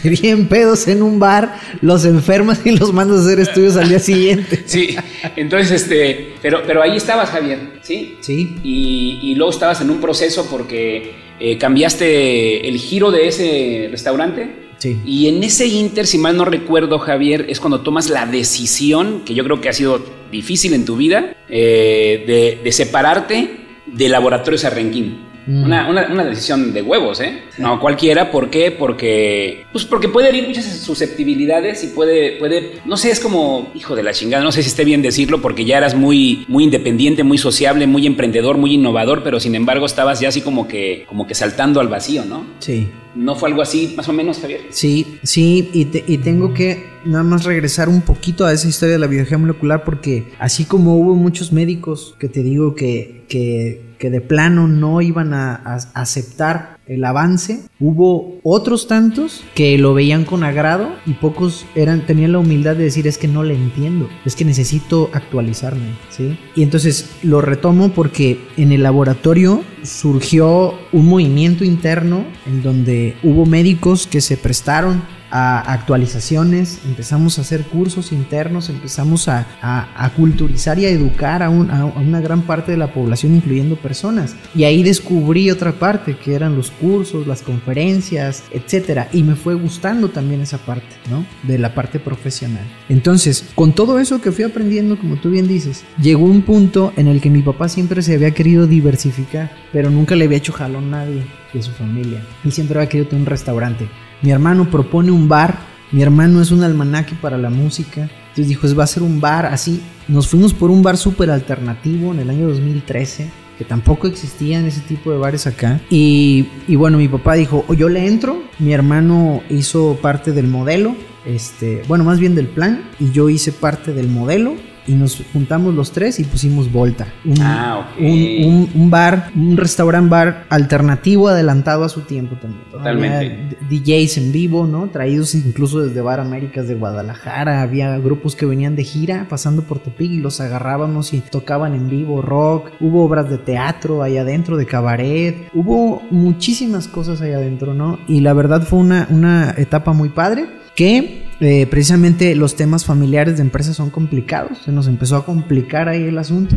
bien pedos en un bar, los enfermas y los mandas a hacer estudios al día siguiente. Sí, entonces, este, pero, pero ahí estabas, Javier, ¿sí? Sí. Y, y luego estabas en un proceso porque eh, cambiaste el giro de ese restaurante. Sí. Y en ese inter, si mal no recuerdo, Javier, es cuando tomas la decisión, que yo creo que ha sido difícil en tu vida, eh, de, de separarte de Laboratorios Arrenquín. Mm. Una, una- una decisión de huevos, ¿eh? No cualquiera, ¿por qué? Porque, pues porque puede herir muchas susceptibilidades y puede, puede, no sé, es como, hijo de la chingada, no sé si esté bien decirlo, porque ya eras muy, muy independiente, muy sociable, muy emprendedor, muy innovador, pero sin embargo estabas ya así como que, como que saltando al vacío, ¿no? Sí. ¿No fue algo así, más o menos, Javier? Sí, sí, y, te- y tengo que nada más regresar un poquito a esa historia de la biología molecular porque así como hubo muchos médicos que te digo que, que, que de plano no iban a, a aceptar el avance, hubo otros tantos que lo veían con agrado y pocos eran tenían la humildad de decir es que no le entiendo, es que necesito actualizarme, ¿sí? Y entonces lo retomo porque en el laboratorio surgió un movimiento interno en donde hubo médicos que se prestaron a actualizaciones, empezamos a hacer cursos internos, empezamos a, a- culturizar y a educar a, un- a- una gran parte de la población, incluyendo personas. Y ahí descubrí otra parte, que eran los cursos, las conferencias, etcétera. Y me fue gustando también esa parte, ¿no? De la parte profesional. Entonces, con todo eso que fui aprendiendo, como tú bien dices, llegó un punto en el que mi papá siempre se había querido diversificar, pero nunca le había hecho jalón a nadie de su familia. Él siempre había querido tener un restaurante. Mi hermano propone un bar. Mi hermano es un almanaque para la música. Entonces dijo, "Es- va a ser un bar así. Nos fuimos por un bar súper alternativo en el año 2013, que tampoco existían ese tipo de bares acá. Y, y bueno, mi papá dijo, "O yo le entro. Mi hermano hizo parte del modelo, este, bueno, más bien del plan, y yo hice parte del modelo. Y nos juntamos los tres y pusimos Volta. Un, Ah, ok. un- un- un bar, un restaurant bar alternativo adelantado a su tiempo también. Totalmente. Había DJs en vivo, ¿no? Traídos incluso desde Bar Américas de Guadalajara. Había grupos que venían de gira pasando por Tepic y los agarrábamos y tocaban en vivo rock. Hubo obras de teatro ahí adentro, de cabaret. Hubo muchísimas cosas ahí adentro, ¿no? Y la verdad fue una, una etapa muy padre que eh, precisamente los temas familiares de empresas son complicados. Se nos empezó a complicar ahí el asunto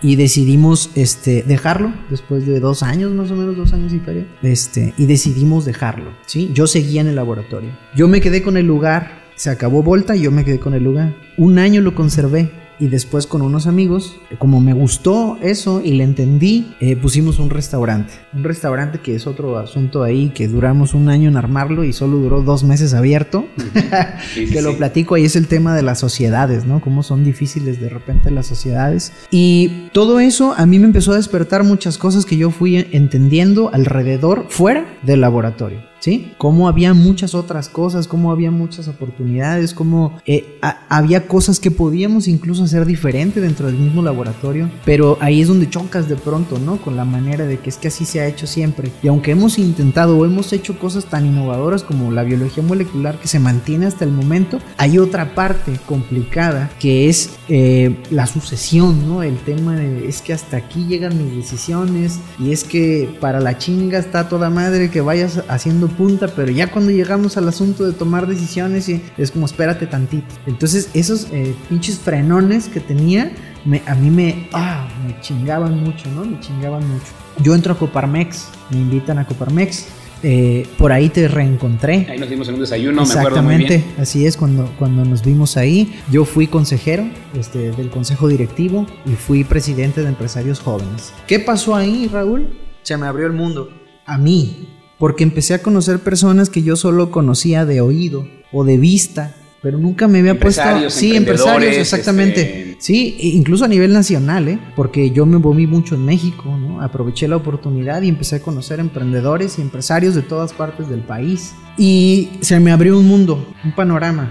y decidimos este, dejarlo después de dos años, más o menos dos años y feria. Este, y decidimos dejarlo. ¿sí? Yo seguía en el laboratorio. Yo me quedé con el lugar. Se acabó Volta y yo me quedé con el lugar. Un año lo conservé y después con unos amigos, como me gustó eso y le entendí, eh, pusimos un restaurante. Un restaurante que es otro asunto ahí, que duramos un año en armarlo y solo duró dos meses abierto. Sí, sí, que lo platico ahí es el tema de las sociedades, ¿no? Cómo son difíciles de repente las sociedades. Y todo eso a mí me empezó a despertar muchas cosas que yo fui entendiendo alrededor, fuera del laboratorio. ¿Sí? Cómo había muchas otras cosas, cómo había muchas oportunidades, cómo eh, había cosas que podíamos incluso hacer diferente dentro del mismo laboratorio, pero ahí es donde chocas de pronto, ¿no? Con la manera de que es que así se ha hecho siempre. Y aunque hemos intentado o hemos hecho cosas tan innovadoras como la biología molecular que se mantiene hasta el momento, hay otra parte complicada que es eh, la sucesión, ¿no? El tema de es que hasta aquí llegan mis decisiones y es que para la chinga está toda madre que vayas haciendo punta, pero ya cuando llegamos al asunto de tomar decisiones y es como espérate tantito. Entonces esos eh, pinches frenones que tenía me- a mí me, ah, me chingaban mucho, ¿no? Me chingaban mucho. Yo entro a Coparmex, me invitan a Coparmex. eh, por ahí te reencontré. Ahí nos dimos en un desayuno, me acuerdo muy bien. Exactamente, así es cuando, cuando nos vimos ahí. Yo fui consejero este, del consejo directivo y fui presidente de empresarios jóvenes. ¿Qué pasó ahí, Raúl? Se me abrió el mundo. A mí, porque empecé a conocer personas que yo solo conocía de oído o de vista. Pero nunca me había puesto. Sí, empresarios, exactamente. este- Sí, e incluso a nivel nacional, ¿eh? Porque yo me moví mucho en México, ¿no? Aproveché la oportunidad y empecé a conocer emprendedores y empresarios de todas partes del país. Y se me abrió un mundo, un panorama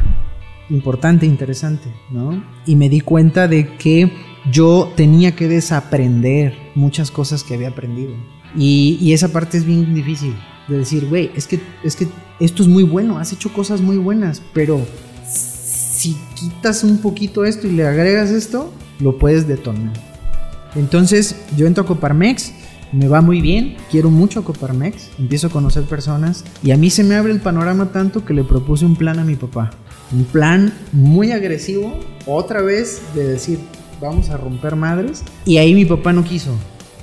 importante, interesante, ¿no? Y me di cuenta de que yo tenía que desaprender muchas cosas que había aprendido. Y, y esa parte es bien difícil. De decir, güey, es que, es que esto es muy bueno, has hecho cosas muy buenas, pero si quitas un poquito esto y le agregas esto, lo puedes detonar. Entonces yo entro a Coparmex, me va muy bien, quiero mucho a Coparmex, empiezo a conocer personas y a mí se me abre el panorama tanto que le propuse un plan a mi papá. Un plan muy agresivo, otra vez de decir, vamos a romper madres. Y ahí mi papá no quiso.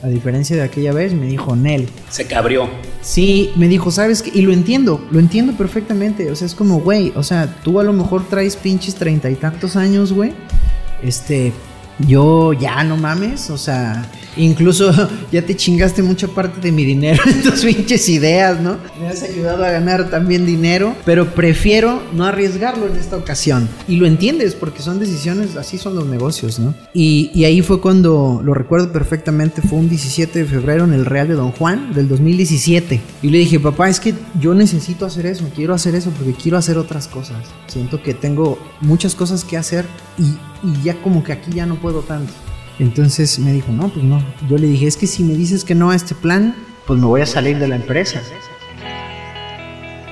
A diferencia de aquella vez, me dijo, Nel, Se cabrió. Sí, me dijo, ¿sabes qué? Y lo entiendo, lo entiendo perfectamente. O sea, es como, güey, o sea, tú a lo mejor traes pinches treinta y tantos años, güey. Este, yo ya no mames, o sea, incluso ya te chingaste mucha parte de mi dinero en tus pinches ideas, ¿no? Me has ayudado a ganar también dinero, pero prefiero no arriesgarlo en esta ocasión. Y lo entiendes, porque son decisiones, así son los negocios, ¿no? Y, y ahí fue cuando, lo recuerdo perfectamente, fue un 17 de febrero en el Real de Don Juan del 2017. Y le dije, papá, es que yo necesito hacer eso, quiero hacer eso porque quiero hacer otras cosas. Siento que tengo muchas cosas que hacer y, y ya como que aquí ya no puedo tanto. Entonces me dijo, no, pues no. Yo le dije, es que si me dices que no a este plan, pues me voy a salir de la empresa.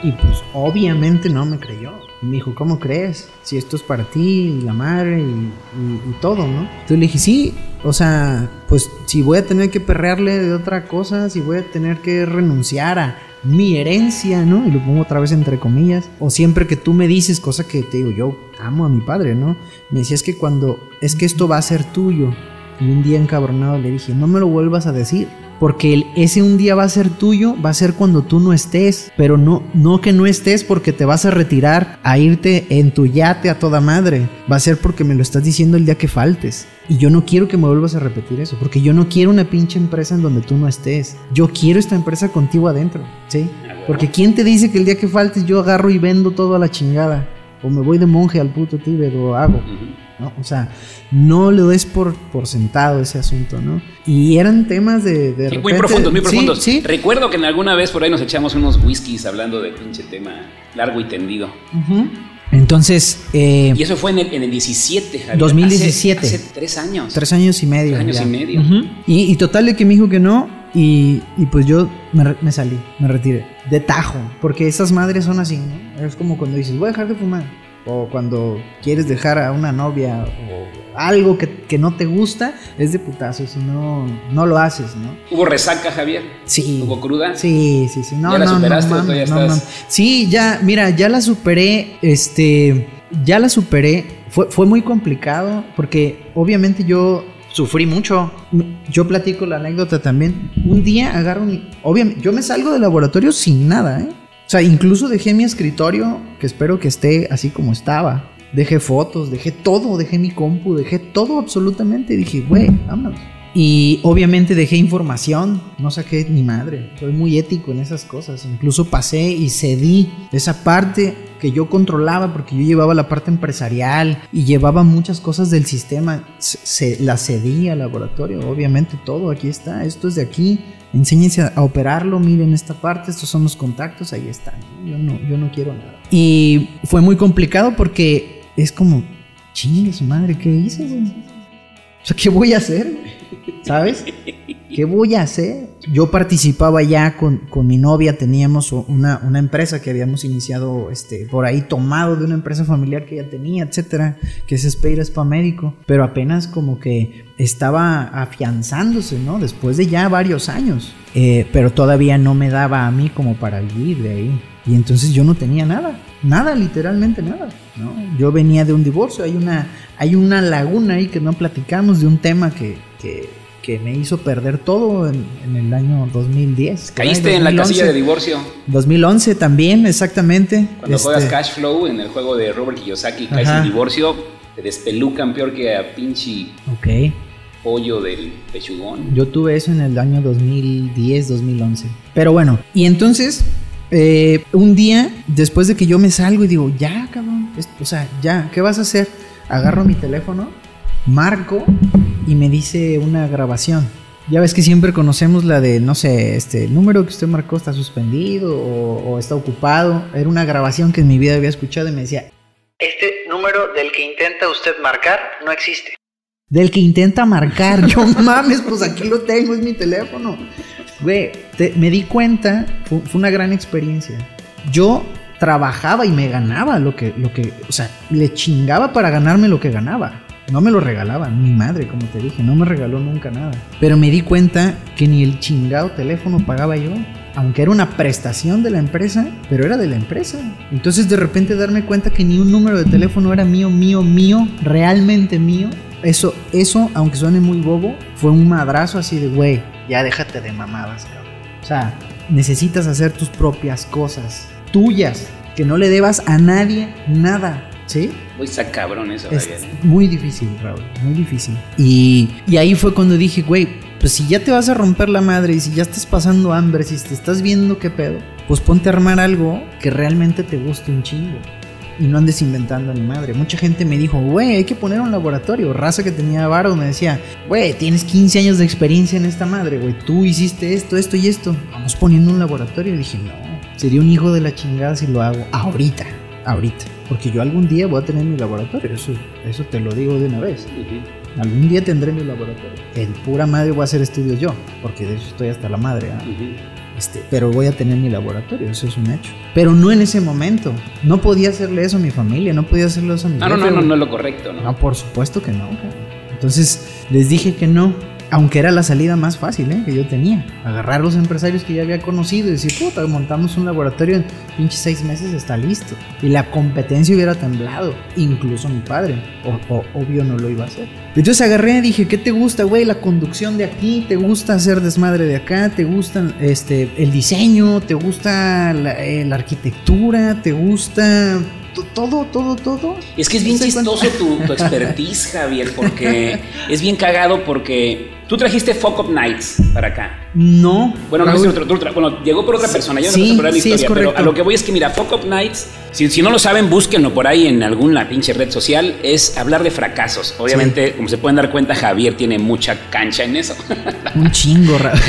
Y pues obviamente no me creyó. Me dijo, ¿cómo crees? Si esto es para ti, y la madre y todo, ¿no? Entonces le dije, sí, o sea, pues si voy a tener que perrearle de otra cosa, si voy a tener que renunciar a mi herencia, ¿no? Y lo pongo otra vez entre comillas. O siempre que tú me dices, cosa que te digo, yo amo a mi padre, ¿no? Me decías que cuando, es que esto va a ser tuyo. Y un día encabronado le dije, no me lo vuelvas a decir. Porque el- ese un día va a ser tuyo, va a ser cuando tú no estés. Pero no, no que no estés porque te vas a retirar a irte en tu yate a toda madre. Va a ser porque me lo estás diciendo el día que faltes. Y yo no quiero que me vuelvas a repetir eso. Porque yo no quiero una pinche empresa en donde tú no estés. Yo quiero esta empresa contigo adentro. ¿Sí? Porque ¿quién te dice que el día que faltes yo agarro y vendo todo a la chingada? O me voy de monje al puto Tíbet o hago. ¿No? O sea, no lo des por, por sentado ese asunto, ¿no? Y eran temas de... de Sí, muy repente- profundos, muy profundos. Sí, Recuerdo que en alguna vez por ahí nos echamos unos whiskies hablando de pinche tema largo y tendido. Entonces, eh, Y eso fue en el, en el 17, Javier. 2017. Hace, hace tres años. tres años y medio. Tres años ya. y medio. Y, y total de que me dijo que no. Y, y pues yo me, me salí, me retiré. De tajo. Porque esas madres son así, ¿no? Es como cuando dices, voy a dejar de fumar. O cuando quieres dejar a una novia o algo que, que no te gusta, es de putazo, si no, no lo haces, ¿no? ¿Hubo resaca, Javier? Sí. ¿Hubo cruda? Sí, sí, sí. No, ¿Ya la no, no, superaste o mames, todavía no, estás? Sí, ya, mira, ya la superé, este, ya la superé. Fue, fue muy complicado porque obviamente yo sufrí mucho. Yo platico la anécdota también. Un día agarro mi... Obviamente, yo me salgo del laboratorio sin nada, ¿eh? O sea, incluso dejé mi escritorio, que espero que esté así como estaba. Dejé fotos, dejé todo, dejé mi compu, dejé todo absolutamente. Dije, güey, vámonos. Y obviamente dejé información, no saqué ni madre. Soy muy ético en esas cosas. Incluso pasé y cedí esa parte que yo controlaba porque yo llevaba la parte empresarial y llevaba muchas cosas del sistema. Se, se- la cedí al laboratorio, obviamente todo aquí está. Esto es de aquí. Enséñense a, operarlo. Miren esta parte, estos son los contactos, ahí están. Yo no, yo no quiero nada. Y fue muy complicado porque es como, chingue su madre, ¿qué hice? O sea, ¿qué voy a hacer? ¿Sabes? ¿Qué voy a hacer? Yo participaba ya con, con mi novia, teníamos una, una empresa que habíamos iniciado este, por ahí tomado de una empresa familiar que ella tenía, etcétera, que es Speira Spa Médico, pero apenas como que estaba afianzándose, ¿no? Después de ya varios años, Eh, pero todavía no me daba a mí como para vivir de ahí. Y entonces yo no tenía nada, nada, literalmente nada, ¿no? Yo venía de un divorcio, hay una, hay una laguna ahí que no platicamos de un tema que, que, que me hizo perder todo en, en el año 2010. por ahí, Caíste en la 2011. casilla de divorcio. 2011 también, exactamente. Cuando Este, juegas Cash Flow en el juego de Robert Kiyosaki, caes Ajá. en divorcio, te despelucan peor que a pinche pollo del pechugón. yo tuve eso en el año 2010, 2011. Pero bueno, y entonces, eh, un día, después de que yo me salgo y digo, ya, cabrón, es- o sea, ya, ¿qué vas a hacer? Agarro mi teléfono, marco y me dice una grabación. Ya ves que siempre conocemos la de, no sé, este, el número que usted marcó está suspendido o, o está ocupado. Era una grabación que en mi vida había escuchado y me decía, este número del que intenta usted marcar no existe. Del que intenta marcar, yo mames, pues aquí lo tengo, es mi teléfono. Güey, me di cuenta, fue, fue una gran experiencia. Yo trabajaba y me ganaba lo que, lo que, o sea, le chingaba para ganarme lo que ganaba. No me lo regalaba, mi madre, como te dije, no me regaló nunca nada. Pero me di cuenta que ni el chingado teléfono pagaba yo. Aunque era una prestación de la empresa, pero era de la empresa. Entonces de repente darme cuenta que ni un número de teléfono era mío, mío, mío, realmente mío. Eso, eso, aunque suene muy bobo, fue un madrazo así de, güey, ya déjate de mamadas, cabrón. O sea, necesitas hacer tus propias cosas, tuyas, que no le debas a nadie nada, ¿sí? Uy, está cabrón eso, Es Javier. muy difícil, Raúl, muy difícil. Y, y ahí fue cuando dije, güey, pues si ya te vas a romper la madre y si ya estás pasando hambre, si te estás viendo qué pedo, pues ponte a armar algo que realmente te guste un chingo. Y no andes inventando ni madre. Mucha gente me dijo, güey, hay que poner un laboratorio. Raza que tenía varo me decía, güey, tienes 15 años de experiencia en esta madre, güey. Tú hiciste esto, esto y esto. Vamos poniendo un laboratorio. Y dije, no, sería un hijo de la chingada si lo hago ahorita, ahorita. Porque yo algún día voy a tener mi laboratorio. Eso, eso te lo digo de una vez. Algún día tendré mi laboratorio. En pura madre voy a hacer estudios yo, porque de eso estoy hasta la madre. ¿ah? ujú. Este, pero voy a tener mi laboratorio, eso es un hecho. Pero no en ese momento. No podía hacerle eso a mi familia, no podía hacerle eso a mi No, no, jefe, no, no, güey. no es lo correcto, ¿no? No, por supuesto que no. Entonces les dije que no, aunque era la salida más fácil ¿eh? que yo tenía. Agarrar los empresarios que ya había conocido y decir, puta, montamos un laboratorio en pinches seis meses, está listo. Y la competencia hubiera temblado, incluso mi padre. O, o- obvio no lo iba a hacer. Entonces agarré y dije, ¿qué te gusta, güey? La conducción de aquí, ¿te gusta hacer desmadre de acá? ¿Te gusta este, el diseño? ¿Te gusta la, eh, la arquitectura? ¿Te gusta to- todo, todo, todo? Es que es bien chistoso tu, tu expertise, Javier, porque es bien cagado porque tú trajiste Fuck Up Nights para acá. No. Bueno, no Raúl. si otro- otro- bueno, llegó por otra persona, yo no Sí, por la sí, es historia, pero a lo que voy es que mira, Fuck Up Nights, si, si no lo saben, búsquenlo por ahí en alguna pinche red social, es hablar de fracasos. Obviamente, como se pueden dar cuenta, Javier tiene mucha cancha en eso. Un chingo, Raúl.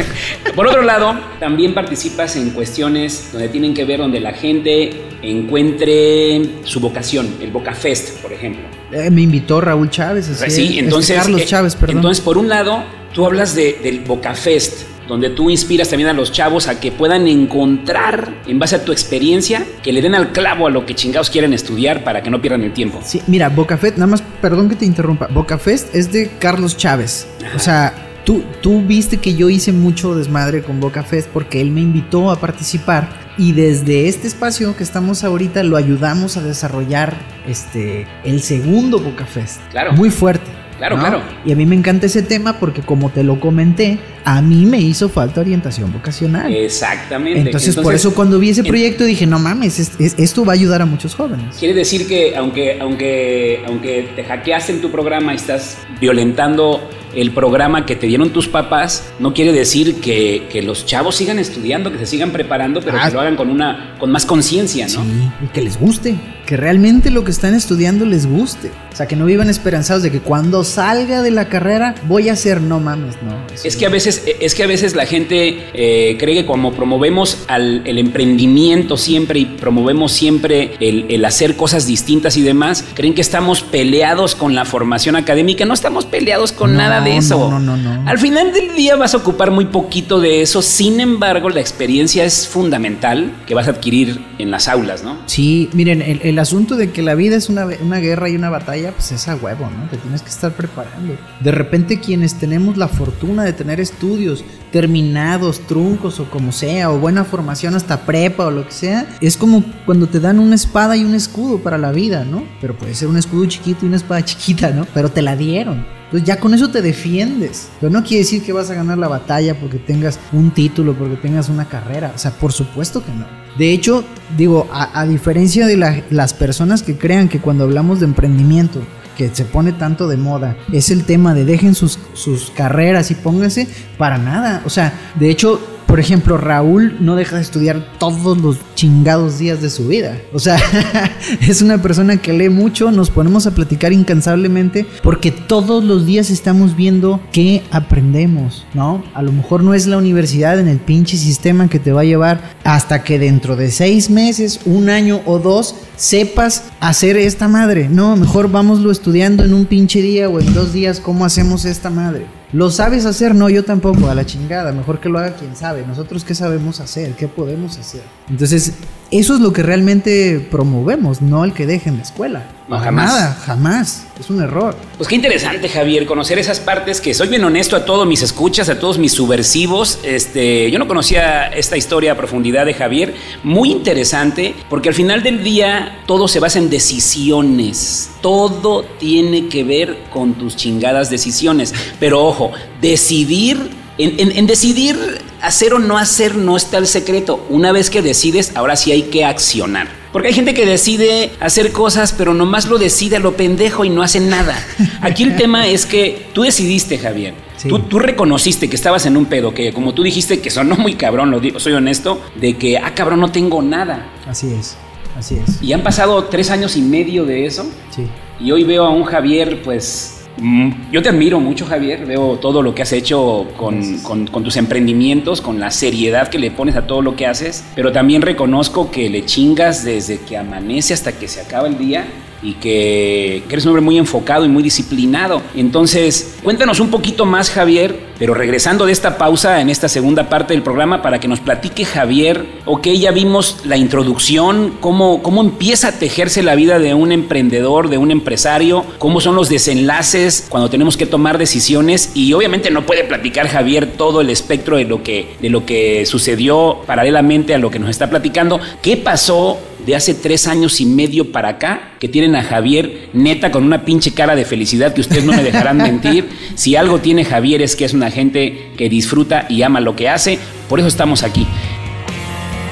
Por otro lado, también participas en cuestiones donde tienen que ver donde la gente encuentre su vocación, el Boca Fest, por ejemplo. Eh, me invitó Raúl Chávez. así Sí, es. entonces. Este, Carlos eh, Chávez, perdón. Entonces, por un lado, tú hablas de, del Boca Fest, donde tú inspiras también a los chavos a que puedan encontrar, en base a tu experiencia, que le den al clavo a lo que chingados quieren estudiar para que no pierdan el tiempo. Sí, mira, Bocafest, nada más, perdón que te interrumpa, Bocafest es de Carlos Chávez. O sea, tú, tú viste que yo hice mucho desmadre con Bocafest porque él me invitó a participar y desde este espacio que estamos ahorita lo ayudamos a desarrollar este el segundo Bocafest. Claro. Muy fuerte. Claro, ¿no? claro. Y a mí me encanta ese tema porque como te lo comenté, a mí me hizo falta orientación vocacional. Exactamente. Entonces, por eso cuando vi ese en- proyecto dije, no mames, es- es- esto va a ayudar a muchos jóvenes. Quiere decir que aunque, aunque, aunque te hackeaste en tu programa y estás violentando el programa que te dieron tus papás, no quiere decir que, que los chavos sigan estudiando, que se sigan preparando, pero Ah. que lo hagan con una con más conciencia, ¿no? Sí, y que les guste, que realmente lo que están estudiando les guste. O sea, que no vivan esperanzados de que cuando salga de la carrera voy a hacer, no mames, no. Es que a veces, es que a veces la gente eh, cree que como promovemos al, el emprendimiento siempre y promovemos siempre el, el hacer cosas distintas y demás, creen que estamos peleados con la formación académica. No estamos peleados con No, nada de eso. no, no, no, no. Al final del día vas a ocupar muy poquito de eso. Sin embargo, la experiencia es fundamental que vas a adquirir en las aulas, ¿no? Sí, miren, el, el asunto de que la vida es una, una guerra y una batalla, pues es a huevo, ¿no? Te tienes que estar preparando. De repente quienes tenemos la fortuna de tener estudios terminados, truncos o como sea, o buena formación hasta prepa o lo que sea, es como cuando te dan una espada y un escudo para la vida, ¿no? Pero puede ser un escudo chiquito y una espada chiquita, ¿no? Pero te la dieron. Entonces ya con eso te defiendes. Pero no quiere decir que vas a ganar la batalla porque tengas un título, porque tengas una carrera. O sea, por supuesto que no. De hecho, digo, a, diferencia de la- las personas que crean que cuando hablamos de emprendimiento, que se pone tanto de moda, es el tema de dejen sus, sus carreras y pónganse para nada. O sea, de hecho, por ejemplo, Raúl no deja de estudiar todos los chingados días de su vida. O sea, es una persona que lee mucho, nos ponemos a platicar incansablemente porque todos los días estamos viendo qué aprendemos, ¿no? A lo mejor no es la universidad en el pinche sistema que te va a llevar hasta que dentro de seis meses, un año o dos, sepas hacer esta madre. No, mejor vámoslo estudiando en un pinche día o en dos días cómo hacemos esta madre. ¿Lo sabes hacer? No, yo tampoco, a la chingada. Mejor que lo haga quien sabe. Nosotros qué sabemos hacer, qué podemos hacer. Entonces, eso es lo que realmente promovemos, no el que dejen la escuela. No, jamás. Nada, jamás. Es un error. Pues qué interesante, Javier, conocer esas partes que soy bien honesto a todos mis escuchas, a todos mis subversivos. Este, yo no conocía esta historia a profundidad de Javier, muy interesante, porque al final del día todo se basa en decisiones. Todo tiene que ver con tus chingadas decisiones. Pero ojo, decidir en, en- en decidir hacer o no hacer no está el secreto. Una vez que decides, ahora sí hay que accionar. Porque hay gente que decide hacer cosas, pero nomás lo decide a lo pendejo y no hace nada. Aquí el tema es que tú decidiste, Javier. Sí. Tú, tú reconociste que estabas en un pedo, que como tú dijiste que sonó muy cabrón, lo digo, soy honesto, de que, ah, cabrón, no tengo nada. Así es. Así es. Y han pasado tres años y medio de eso. Sí. Y hoy veo a un Javier, pues. Mm, Yo te admiro mucho, Javier. Veo todo lo que has hecho con, con- con tus emprendimientos, con la seriedad que le pones a todo lo que haces. Pero también reconozco que le chingas desde que amanece hasta que se acaba el día y que, eres un hombre muy enfocado y muy disciplinado. Entonces, cuéntanos un poquito más, Javier, pero regresando de esta pausa en esta segunda parte del programa para que nos platique Javier, ok, ya vimos la introducción, cómo, cómo empieza a tejerse la vida de un emprendedor, de un empresario, cómo son los desenlaces cuando tenemos que tomar decisiones y obviamente no puede platicar Javier todo el espectro de lo que, de lo que sucedió paralelamente a lo que nos está platicando. ¿Qué pasó? De hace tres años y medio para acá, que tienen a Javier neta con una pinche cara de felicidad que ustedes no me dejarán mentir. Si algo tiene Javier es que es una gente que disfruta y ama lo que hace. Por eso estamos aquí.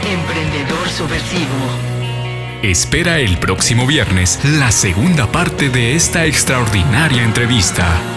Emprendedor subversivo. Espera el próximo viernes la segunda parte de esta extraordinaria entrevista.